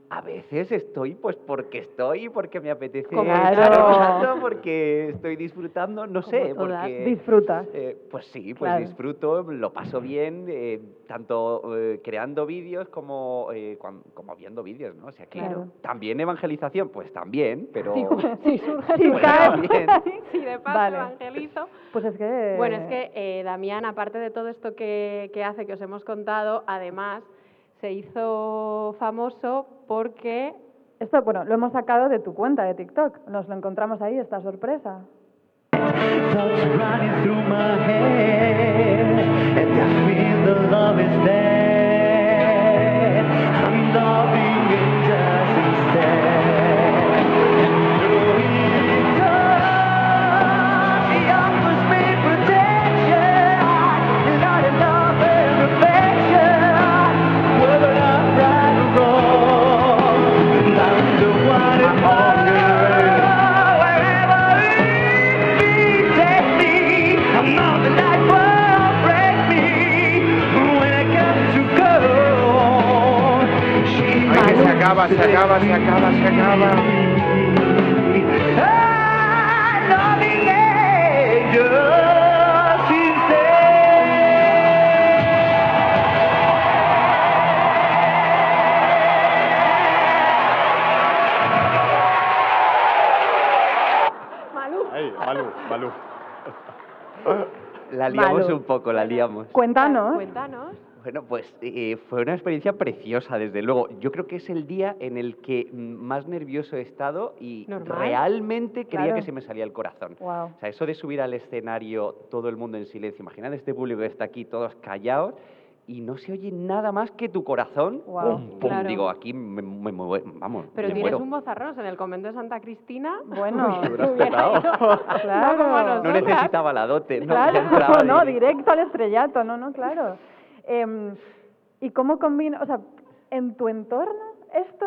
a veces estoy pues porque estoy, porque me apetece Claro. porque estoy disfrutando, no sé, porque... Disfrutas. Eh, pues sí, pues Claro. disfruto, lo paso bien, eh, tanto eh, creando vídeos como, eh, cuan- como viendo vídeos, ¿no? O sea que Claro. también evangelización, pues también, pero... Sí, si [laughs] surge Si Pues cae también. [laughs] Sí, de paso Vale. evangelizo. Pues es que... Bueno, es que eh, Damián, aparte de todo esto que, que hace, que os hemos contado, además se hizo famoso porque Esto, bueno, lo hemos sacado de tu cuenta de TikTok. Nos lo encontramos ahí, esta sorpresa. La liamos. Cuéntanos. Cuéntanos. Bueno, pues eh, fue una experiencia preciosa, desde luego. Yo creo que es el día en el que más nervioso he estado y Normal. realmente creía Claro. que se me salía el corazón. Wow. O sea, eso de subir al escenario, todo el mundo en silencio. Imaginad este público que está aquí, todos callados, y no se oye nada más que tu corazón. Guau, ¡Pum! pum. claro. Digo, aquí me, me muevo, vamos, Pero me tienes muero. un bozarrón en el convento de Santa Cristina. [laughs] Bueno. [laughs] Claro. No No No necesitaba la dote, ¿no? Claro, entraba [laughs] no, directo. al estrellato, no, no, claro. Em, ¿Y cómo combina, o sea, en tu entorno esto,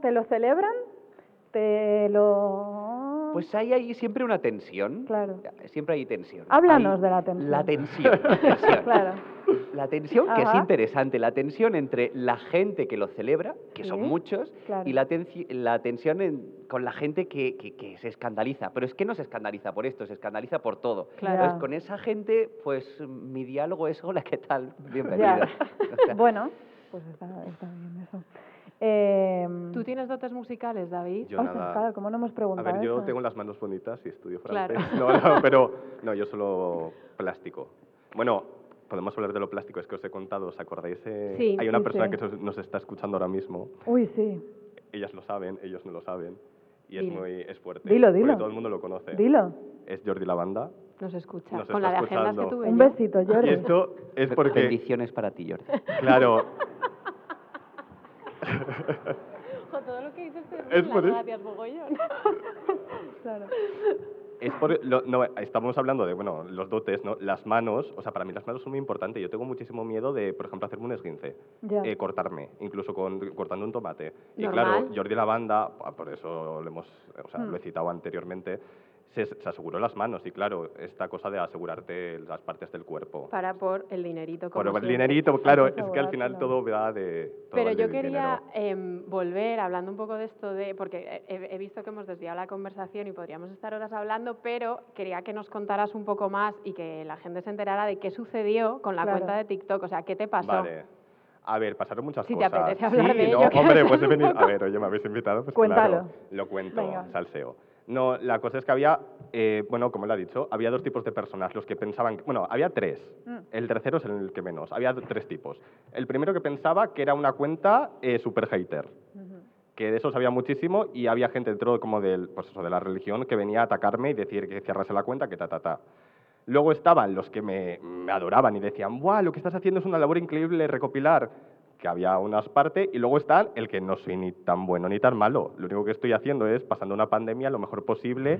te lo celebran? ¿Te lo...? Pues hay ahí siempre una tensión. Claro. Siempre hay tensión. Háblanos Hay de la tensión. La tensión. la [laughs] tensión. Claro. La tensión, que es interesante, la tensión entre la gente que lo celebra, que son muchos, claro. y la, tensi- la tensión en- con la gente que, que- que se escandaliza. Pero es que no se escandaliza por esto, se escandaliza por todo. Claro. Entonces, con esa gente, pues mi diálogo es, hola, ¿qué tal? Bienvenido. Ya. [laughs] bueno, pues está, está bien eso. Em, ¿Tú tienes dotes musicales, David? Yo ostras, nada. claro, ¿cómo no hemos A preguntado ver, yo eso? tengo las manos bonitas y estudio Claro. francés. [laughs] No, no, pero no, yo solo plástico. Bueno, podemos hablar de lo plástico, es que os he contado, ¿os acordáis? eh? Sí, Hay una sí, persona sí. que nos- está escuchando ahora mismo. Uy, sí, Ellas lo saben, ellos no lo saben. Y es Dilo. muy es fuerte. Dilo, dilo. Porque todo el mundo lo conoce. dilo. Es Jordi Lavanda. Nos escucha. Nos Con la de agendas que tuve Un besito, Jordi. Y esto es porque, Bendiciones para ti, Jordi. [laughs] [laughs] claro, [laughs] Jo, todo lo que dices Es por eso. gracias, mogollón. [laughs] Claro. Es por lo- no, estamos hablando de, bueno, los dotes, ¿no? Las manos, o sea, para mí las manos son muy importantes. Yo tengo muchísimo miedo de, por ejemplo, hacerme un esguince, Ya. eh, cortarme, incluso con, cortando un tomate. Y Normal. claro, Jordi Lavanda, por eso lo hemos, o sea, Mm. lo he citado anteriormente, se, se aseguró las manos. Y claro, esta cosa de asegurarte las partes del cuerpo. Para por el dinerito. Por como el siempre. dinerito, claro, es que al final todo va de... todo Pero yo quería em, volver hablando un poco de esto de, porque he, he visto que hemos desviado la conversación y podríamos estar horas hablando, pero quería que nos contaras un poco más y que la gente se enterara de qué sucedió con la Claro. cuenta de TikTok, o sea, qué te pasó. Vale. A ver, pasaron muchas Si te cosas. apetece hablar sí, de no, ello, hombre, es pues he venido. A ver, oye, me habéis invitado, pues Cuéntalo. claro, lo cuento, Venga. salseo. No, la cosa es que había, eh, bueno, como le ha dicho, había dos tipos de personas. Los que pensaban, que- bueno, había tres. Mm. El tercero es el que menos. Había tres tipos. El primero que pensaba que era una cuenta eh, super hater. Que de eso sabía muchísimo y había gente dentro como del, pues eso, de la religión que venía a atacarme y decir que cerrase la cuenta, que ta, ta, ta. Luego estaban los que me, me adoraban y decían, ¡buah, lo que estás haciendo es una labor increíble, recopilar! Que había unas partes, y luego está el que no soy ni tan bueno ni tan malo. Lo único que estoy haciendo es pasando una pandemia lo mejor posible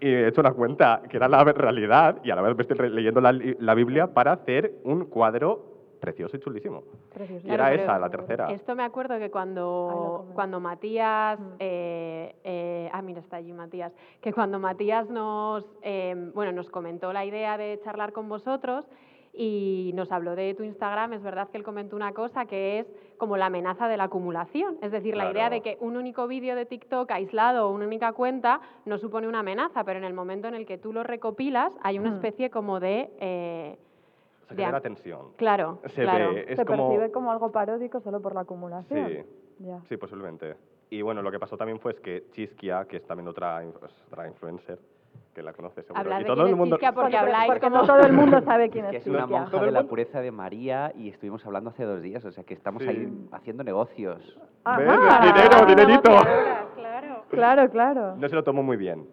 y he hecho una cuenta que era la realidad y a la vez me estoy leyendo la, la Biblia para hacer un cuadro precioso y chulísimo. Precioso. Y era Claro, esa, la tercera. Esto me acuerdo que cuando, cuando Matías, Mm. eh, eh, ah, mira, está allí Matías, que cuando Matías nos, eh, bueno, nos comentó la idea de charlar con vosotros y nos habló de tu Instagram, es verdad que él comentó una cosa que es como la amenaza de la acumulación, es decir, la idea de que un único vídeo de TikTok aislado o una única cuenta no supone una amenaza, pero en el momento en el que tú lo recopilas hay una Mm. especie como de... eh, Se de genera tensión. claro, Se claro. ve, es Se como... percibe como algo paródico solo por la acumulación. Sí. Ya. Sí, posiblemente. Y bueno, lo que pasó también fue es que Chisquia, que es también otra, inf- es otra influencer, que la conoce seguro. Hablar y de todo el es mundo... Porque Porque- habláis porque como... no todo el mundo sabe quién que es es una monja de la pureza de María y estuvimos hablando hace dos días, o sea que estamos Sí. ahí haciendo negocios. Dinero, dinerito. Claro. Claro, claro. No se lo tomó muy bien.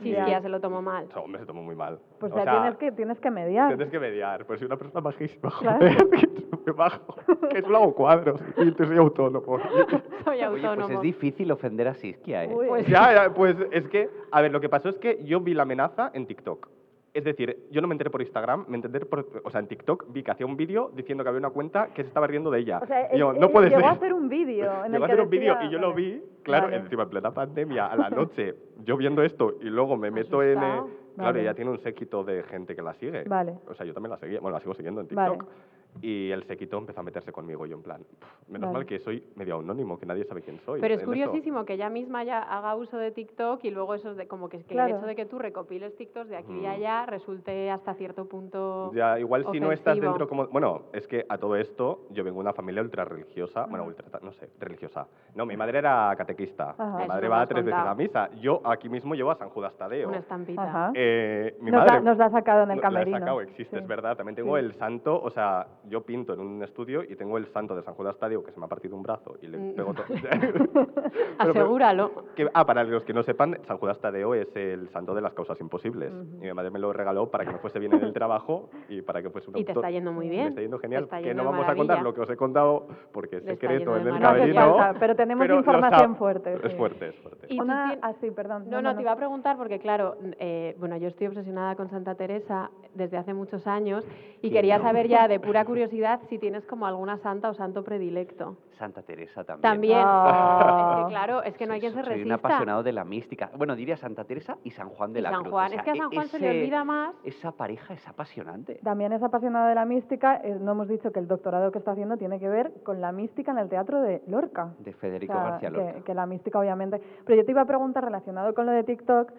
Chisquia Ya. se lo tomó mal. O sea, hombre, se tomó muy mal. Pues O ya sea, tienes, que, tienes que mediar. Tienes que mediar, pues soy una persona majísima, Claro. joder, [laughs] que es muy bajo, que solo hago cuadros, y te soy autónomo. [laughs] Soy Oye, autónomo. pues es difícil ofender a Siskia, ¿eh? Pues- ya, ya, pues es que, a ver, lo que pasó es que yo vi la amenaza en TikTok. Es decir, yo no me enteré por Instagram, me enteré por, o sea, en TikTok vi que hacía un vídeo diciendo que había una cuenta que se estaba riendo de ella. O sea, Y yo, él- no él puede llegó ser. a hacer un vídeo Llegó a hacer un vídeo y yo lo vale. vi, claro, Vale. encima en plena pandemia, a la [laughs] noche, yo viendo esto y luego me meto en... eh, claro, Vale. ella tiene un séquito de gente que la sigue. Vale. O sea, yo también la seguía, bueno, la sigo siguiendo en Vale. Y el séquito empezó a meterse conmigo y yo en plan, "Pff, menos Vale. mal que soy medio anónimo, que nadie sabe quién soy. Pero es en eso". curiosísimo que ella misma ya haga uso de TikTok y luego eso de como que, que Claro. el hecho de que tú recopiles TikToks de aquí y Mm. allá resulte hasta cierto punto Ya, igual si no estás dentro como... Bueno, es que a todo esto yo vengo de una familia ultra religiosa, bueno, ultra, no sé, religiosa. No, mi madre era catequista, Ajá. mi madre va has tres veces a misa. Yo aquí mismo llevo a San Judas Tadeo. una estampita. Eh, mi nos, madre... la, nos la ha sacado en el camerino. La he sacado, existe, Sí. es verdad. También tengo Sí. el santo, o sea, yo pinto en un estudio y tengo el santo de San Judas Tadeo que se me ha partido un brazo y le Mm. pego todo. [laughs] [laughs] Asegúralo. Que, ah, para los que no sepan, San Judas Tadeo es el santo de las causas imposibles. Ujú. Y mi madre me lo regaló para que me fuese bien en el trabajo y para que fuese un Y te está yendo muy Me bien. está yendo genial. está que yendo no de vamos a contar maravilla. lo que os he contado porque es secreto en el No falta, pero tenemos pero información fuerte, Es sí. fuerte, es fuerte. Y Una... Ah, sí, perdón. No, no, te iba a preguntar porque, claro, eh, bueno, yo estoy obsesionada con Santa Teresa desde hace muchos años y ¿Quién quería no? saber ya de pura curiosidad si tienes como alguna santa o santo predilecto. Santa Teresa también. También. Ah. Es que, claro, es que no hay quien se Soy un resista. apasionado de la mística. Bueno, diría Santa Teresa y San Juan de Y la San Cruz. Juan. O sea, es que a San Juan se le ese- olvida más. Esa pareja es apasionante. También es apasionado de la mística. eh, no hemos dicho que el doctorado que está haciendo tiene que ver con la mística en el teatro de Lorca. De Federico O sea, García que- Lorca. Que, la mística, obviamente. Pero yo te iba a preguntar relacionado con lo de TikTok.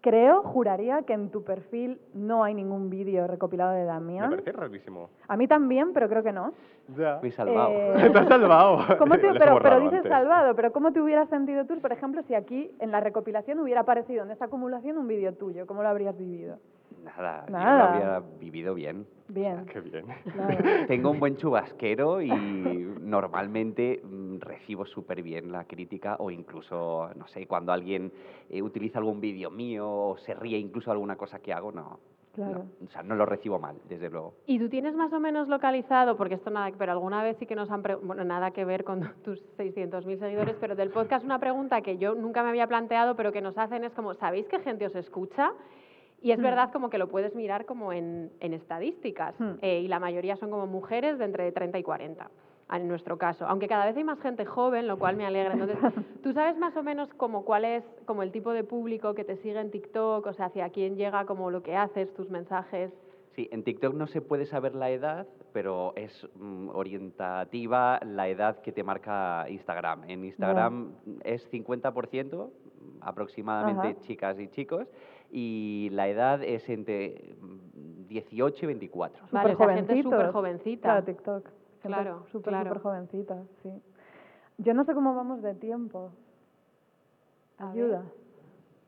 Creo, juraría que en tu perfil no hay ningún vídeo recopilado de Me Damián. parece rarísimo. A mí también, pero creo que no. Ya. Me he salvado. Eh, [laughs] Te has salvado. ¿Cómo te- Les he pero, dices antes. salvado, pero ¿cómo te hubieras sentido tú, por ejemplo, si aquí en la recopilación hubiera aparecido en esa acumulación un vídeo tuyo? ¿Cómo lo habrías vivido? Nada, yo Nada. lo habría vivido bien. Bien. Qué bien. [laughs] Tengo un buen chubasquero y normalmente mm, recibo súper bien la crítica o incluso, no sé, cuando alguien eh, utiliza algún vídeo mío o se ríe incluso de alguna cosa que hago, no. Claro. No, o sea, no lo recibo mal, desde luego. ¿Y tú tienes más o menos localizado, porque esto nada, pero alguna vez sí que nos han, bueno, nada que ver con [laughs] tus 600.000 seguidores, pero del podcast una pregunta que yo nunca me había planteado, pero que nos hacen es como, ¿sabéis qué gente os escucha? Y es Mm. verdad como que lo puedes mirar como en, en estadísticas, Mm. eh, y la mayoría son como mujeres de entre 30 y 40, en nuestro caso, aunque cada vez hay más gente joven, lo cual me alegra. Entonces, [laughs] ¿tú sabes más o menos como cuál es como el tipo de público que te sigue en TikTok, o sea, hacia quién llega como lo que haces, tus mensajes? Sí, en TikTok no se puede saber la edad, pero es mm, orientativa la edad que te marca Instagram. En Instagram es 50% aproximadamente Ajá. chicas y chicos y la edad es entre mm, 18 y 24. Vale, sea, gente súper jovencita. Claro, TikTok. Gente Claro, súper, claro. súper jovencita, sí. Yo no sé cómo vamos de tiempo. Ayuda.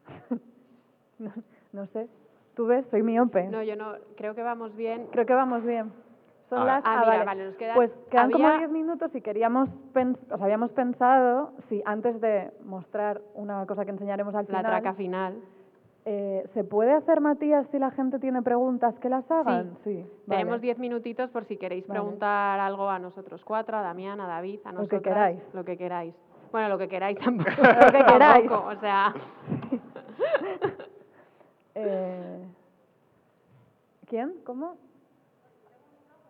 [laughs] no, no sé. ¿Tú ves? Soy miope. No, yo no, creo que vamos bien. Creo que vamos bien. Son las... Ah, ah, mira, vale. vale, nos quedan- Pues quedan como había- 10 minutos y queríamos... pens- o sea, habíamos pensado si antes de mostrar una cosa que enseñaremos al La final... traca final. Eh, ¿Se puede hacer, Matías, si la gente tiene preguntas que las hagan? Sí. Tenemos vale. 10 minutitos por si queréis Vale. preguntar algo a nosotros cuatro, a Damián, a David, a Lo que nosotros. queráis. Lo que queráis. Bueno, lo que queráis [laughs] tampoco. Lo que queráis. tampoco, o sea, [laughs] Eh, ¿Quién? ¿Cómo?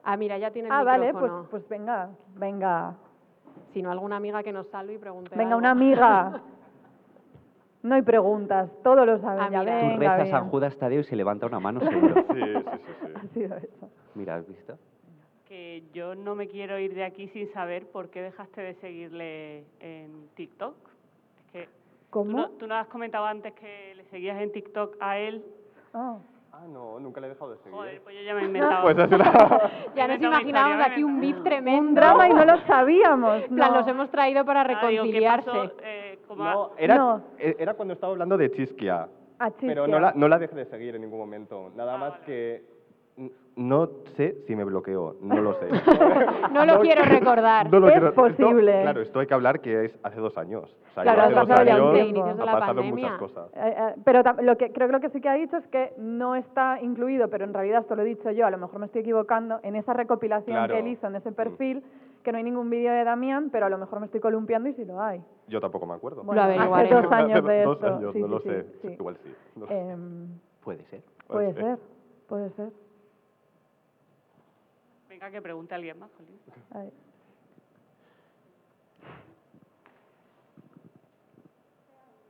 ah, mira, ya tiene el Ah, vale, pues, pues venga, venga. Si no, alguna amiga que nos salve y pregunte Venga, algo. una amiga. [laughs] No hay preguntas, todo lo saben Ah, ya. mira. Tú Venga, rezas a. Judas Tadeo y se levanta una mano [laughs] seguro. Sí, sí, sí, sí. Ha sido eso. Mira, ¿has visto? que yo no me quiero ir de aquí sin saber por qué dejaste de seguirle en TikTok. Es que ¿Cómo? Tú, no, tú no has comentado antes que le seguías en TikTok a él. Ah. Ah, no, nunca le he dejado de seguir. Joder, pues yo ya me he inventado. Pues así la... [laughs] Ya nos imaginábamos aquí un beef tremendo. Un drama y no lo sabíamos. En plan, no. los hemos traído para Ah, digo, ¿qué reconciliarse. pasó? Eh, como No, era, No. e- era cuando estaba hablando de Chisquia. A Pero no la, no la dejé de seguir en ningún momento. Nada Ah, más vale. que no sé si me bloqueó, no lo sé. [laughs] No lo quiero recordar. No lo Es quiero- esto- posible. claro, esto hay que hablar que es hace dos años. O sea, Claro, hace ha dos pasado ya un años ha la pasado pandemia. muchas cosas. Eh, eh, pero lo que creo que lo que sí que ha dicho es que no está incluido, pero en realidad esto lo he dicho yo, a lo mejor me estoy equivocando, en esa recopilación Claro. que él hizo en ese Mm. Que no hay ningún vídeo de Damián, pero a lo mejor me estoy columpiando y sí lo hay. Yo tampoco me acuerdo. Bueno, hace dos años de Dos esto. años, sí, no sí, lo sí, sé. sí. Igual sí. no. Em, Puede ser. puede Sí. ser, puede ser. Venga, que pregunte a alguien más, Jolín.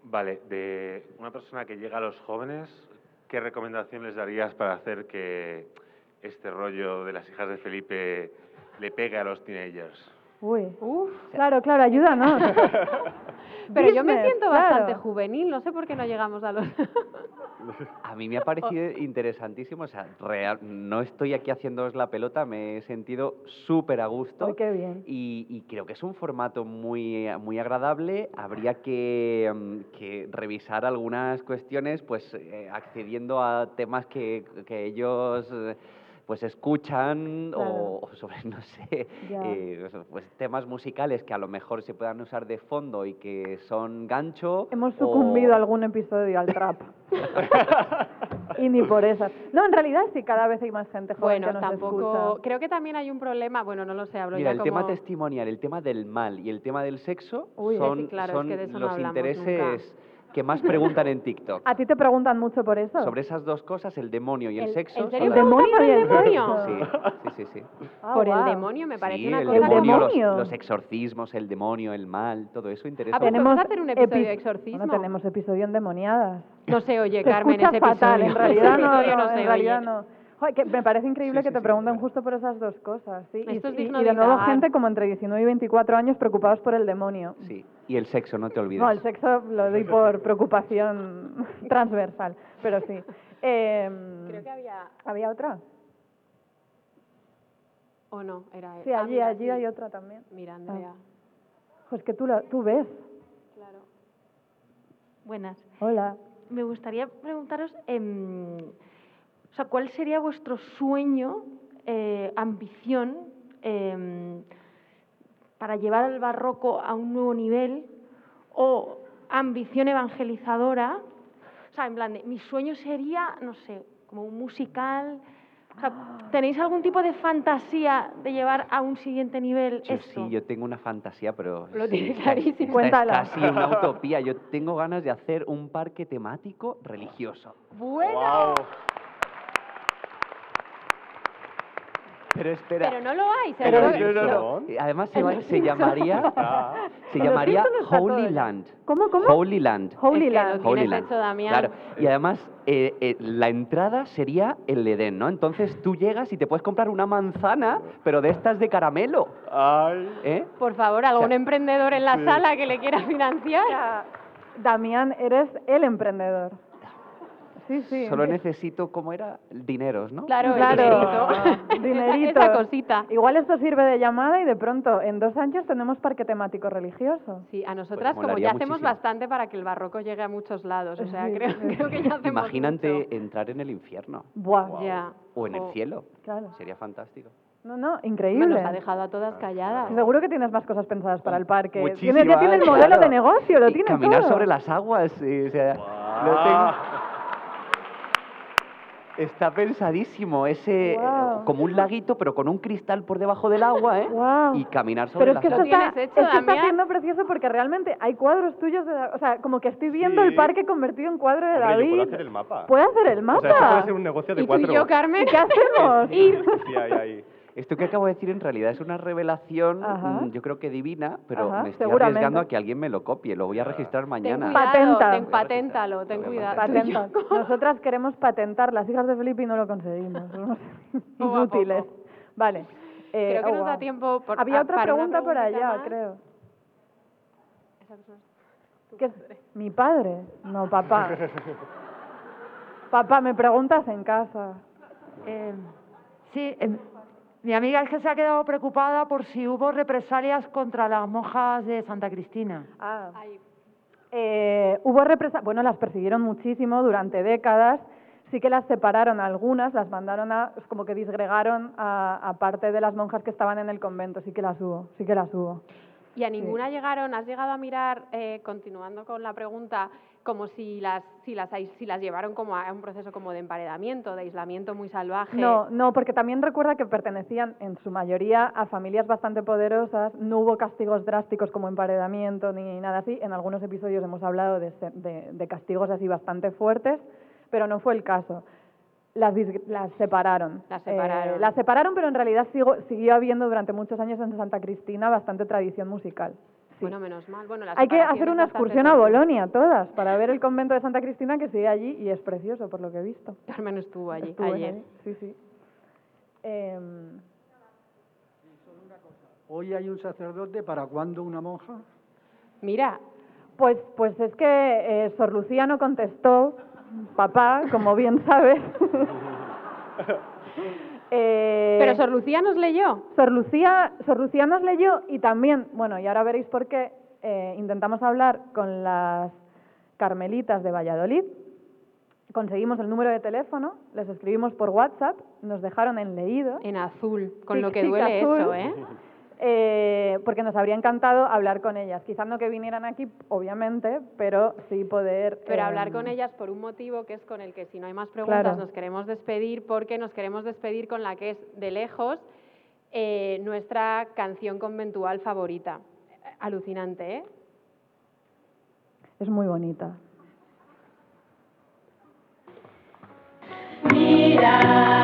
Vale, de una persona que llega a los jóvenes, ¿qué recomendación les darías para hacer que este rollo de las hijas de Felipe le pegue a los teenagers? Uy. Uf, Claro, claro, ayúdanos. [laughs] pero yo me siento claro. bastante juvenil, no sé por qué no llegamos a los... A mí me ha parecido [laughs] interesantísimo, o sea, real- no estoy aquí haciéndoos la pelota, me he sentido súper a gusto. Ay, qué bien. Y, y creo que es un formato muy, muy agradable. Habría que, mm, que revisar algunas cuestiones, pues eh, accediendo a temas que, que ellos eh, pues escuchan Claro. o, o sobre, [laughs] no sé, eh, pues temas musicales que a lo mejor se puedan usar de fondo y que son gancho. Hemos o- sucumbido a algún episodio al trap. [laughs] y ni por esas. No, en realidad sí, cada vez hay más gente joven Bueno, que nos tampoco... escucha. Creo que también hay un problema, bueno, no lo sé, hablo Mira, ya el tema testimonial, el tema del mal y el tema del sexo Uy, son, sí, claro, es son que de eso no los intereses que más preguntan en TikTok. [laughs] ¿A ti te preguntan mucho por eso? Sobre esas dos cosas, el demonio y el, ¿El- sexo. en serio son ¿El las- demonio y el demonio? Sí, sí, sí. sí. Ah, por guau. el demonio me parece Sí, una el cosa... demonio, los-? Los, exorcismos, el demonio, el mal, todo eso interesa. Ah, Tenemos podemos hacer un episodio epi- de exorcismo. Bueno, tenemos episodio endemoniadas. No se oye, Carmen, ese fatal, episodio. en [laughs] realidad no, no, no se en realidad oye. no. Joder, que me parece increíble Sí, que sí, te sí, pregunten justo por esas dos cosas, sí. Y, Esto es y- digno y de de nuevo gente como entre 19 y 24 años preocupados por el demonio. Sí, y el sexo, no te olvides. No, el sexo lo doy por preocupación [laughs] transversal, pero sí. Em, Creo que había... ¿Había otra? ¿O no? Era él. Sí, Ah, allí, mira, allí sí. hay otra también. Mira, Andrea. Pues que tú, lo, tú ves. Claro. Buenas. Hola. Me gustaría preguntaros, em, o sea, ¿cuál sería vuestro sueño, eh, ambición em, para llevar el barroco a un nuevo nivel o ambición evangelizadora? O sea, en plan, de, mi sueño sería, no sé, como un musical. O sea, ¿Tenéis algún tipo de fantasía de llevar a un siguiente nivel Yo esto? sí, yo tengo una fantasía, pero... Lo sí, tienes es- clarísimo. es casi una utopía. Yo tengo ganas de hacer un parque temático religioso. Bueno. Pero espera. Pero no lo hay, Pero seguro. no, no, no. Además se, va- se llamaría, [laughs] Ah. se llamaría Holy. Land. ¿Cómo, cómo? Holy Land. Holy Es que Land. Holy Land. hecho, Damián. Claro. Y además eh, eh, la entrada sería el Edén, ¿no? Entonces tú llegas y te puedes comprar una manzana, pero de estas de caramelo. ¿Eh? Por favor, algún emprendedor en la Sí. sala que le quiera financiar. Damián, eres el emprendedor. Sí, sí. Solo necesito, ¿cómo era? Dineros, ¿no? Claro, el Claro, dinerito. [laughs] [laughs] dinerito. Esa cosita. Igual esto sirve de llamada y de pronto en dos años tenemos parque temático religioso. Sí, a nosotras, como molaría ya hacemos muchísimo. bastante para que el barroco llegue a muchos lados. O sea, Sí, creo, sí. creo que ya hacemos Imagínate entrar en el infierno. Buah. Ya. O en el Jo. cielo. Claro. Sería fantástico. No, no, increíble. Nos ha dejado a todas calladas. Seguro que tienes más cosas pensadas para el parque. Muchísimas, Tienes, ya tienes el [laughs] modelo claro. de negocio, lo Y tienes Caminar todo. sobre las aguas. sí, o sea, lo tengo- Está pensadísimo ese, eh, Guau. como un laguito, pero con un cristal por debajo del agua, ¿eh? Guau. Y caminar sobre Pero es que las esto aguas. está, es que está siendo precioso porque realmente hay cuadros tuyos, de, o sea, como que estoy viendo Sí. el parque convertido en cuadro de Hombre, David. yo puedo hacer el mapa. Puede hacer el O mapa. sea, esto puede ser un negocio de ¿Y cuatro. y yo, Carmen? ¿Qué [laughs] hacemos? Ir. Sí, ahí, ahí. Esto que acabo de decir en realidad es una revelación, Ajá. mm, yo creo que divina, pero Ajá, me estoy arriesgando a que alguien me lo copie. Lo voy a registrar Ten mañana. cuidado, Patenta. ten, paténtalo, ten cuidado. Patenta. Nosotras queremos patentar las hijas de Felipe y no lo conseguimos. Somos [laughs] inútiles. Vale. Eh, Creo que oh, nos da tiempo por- Había a- otra para una pregunta por allá, más. creo. ¿Qué? ¿Mi padre? No, papá. [laughs] Papá, me preguntas en casa. Eh, sí, em, mi amiga es que se ha quedado preocupada por si hubo represalias contra las monjas de Santa Cristina. Ah. Eh, hubo represa bueno, las persiguieron muchísimo durante décadas. Sí que las separaron algunas, las mandaron a, es como que disgregaron a, a parte de las monjas que estaban en el convento. Sí que las hubo, sí que las hubo. Y a ninguna llegaron, has llegado a mirar, eh, continuando con la pregunta, como si las, si, las, si las llevaron como a un proceso como de emparedamiento, de aislamiento muy salvaje. No, no, porque también recuerda que pertenecían en su mayoría a familias bastante poderosas, no hubo castigos drásticos como emparedamiento ni nada así. En algunos episodios hemos hablado de, se- de- de castigos así bastante fuertes, pero no fue el caso. Las, las separaron. Las separaron. Eh, las separaron, pero en realidad sigo- siguió habiendo durante muchos años en Santa Cristina bastante tradición musical. Bueno, menos mal. Bueno, la Hay que hacer una excursión a. Bolonia, todas, para ver el convento de Santa Cristina que sigue allí y es precioso, por lo que he visto. [laughs] Carmen estuvo allí Estuve ayer. allí, Sí, sí. Em, Hoy hay un sacerdote, ¿para cuándo una monja? Mira. Pues, pues es que eh, Sor Lucía no contestó, papá, como bien sabes. [laughs] Eh, Pero Sor Lucía nos leyó. Sor Lucía, Sor Lucía nos leyó y también, bueno, y ahora veréis por qué, eh, intentamos hablar con las carmelitas de Valladolid. Conseguimos el número de teléfono, les escribimos por WhatsApp, nos dejaron en leído. En azul, con lo que duele azul. eso, ¿eh? [laughs] Eh, porque nos habría encantado hablar con ellas. Quizás no que vinieran aquí, obviamente, pero sí poder... Pero eh, hablar con ellas por un motivo que es con el que si no hay más preguntas Claro. nos queremos despedir porque nos queremos despedir con la que es de lejos eh, nuestra canción conventual favorita. Alucinante, ¿eh? Es muy bonita. Mira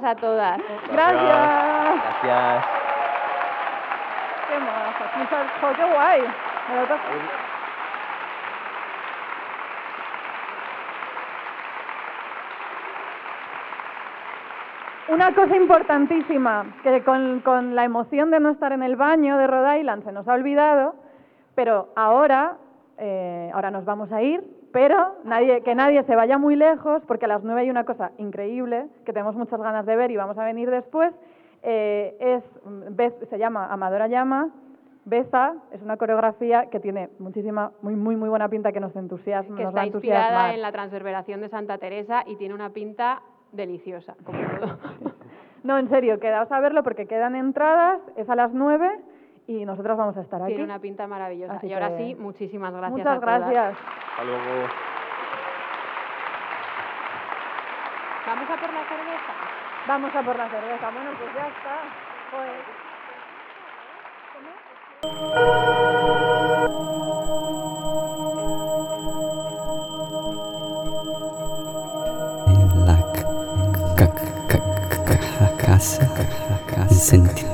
gracias a todas. Gracias. Gracias. Qué jo, qué guay. Me lo toco. Una cosa importantísima, que con, con la emoción de no estar en el baño de Rhode Island se nos ha olvidado, pero ahora, eh, ahora nos vamos a ir, pero nadie, que nadie se vaya muy lejos, porque a las nueve hay una cosa increíble que tenemos muchas ganas de ver y vamos a venir después. eh, es, mm, se llama Amadora Llama, Beza, es una coreografía que tiene muchísima, muy, muy, muy buena pinta que nos entusiasma, que nos va está inspirada entusiasmar. en la transverberación de Santa Teresa y tiene una pinta deliciosa, como todo. [laughs] No, en serio, quedaos a verlo porque quedan entradas, es a las 9 y nosotras vamos a estar aquí. Tiene una pinta maravillosa. Así y ahora que- sí, muchísimas gracias Muchas a todas. gracias. Hasta luego. Vamos a por la cerveza. Vamos a por la cerveza. Bueno, pues ya está. Joder. La casa casa.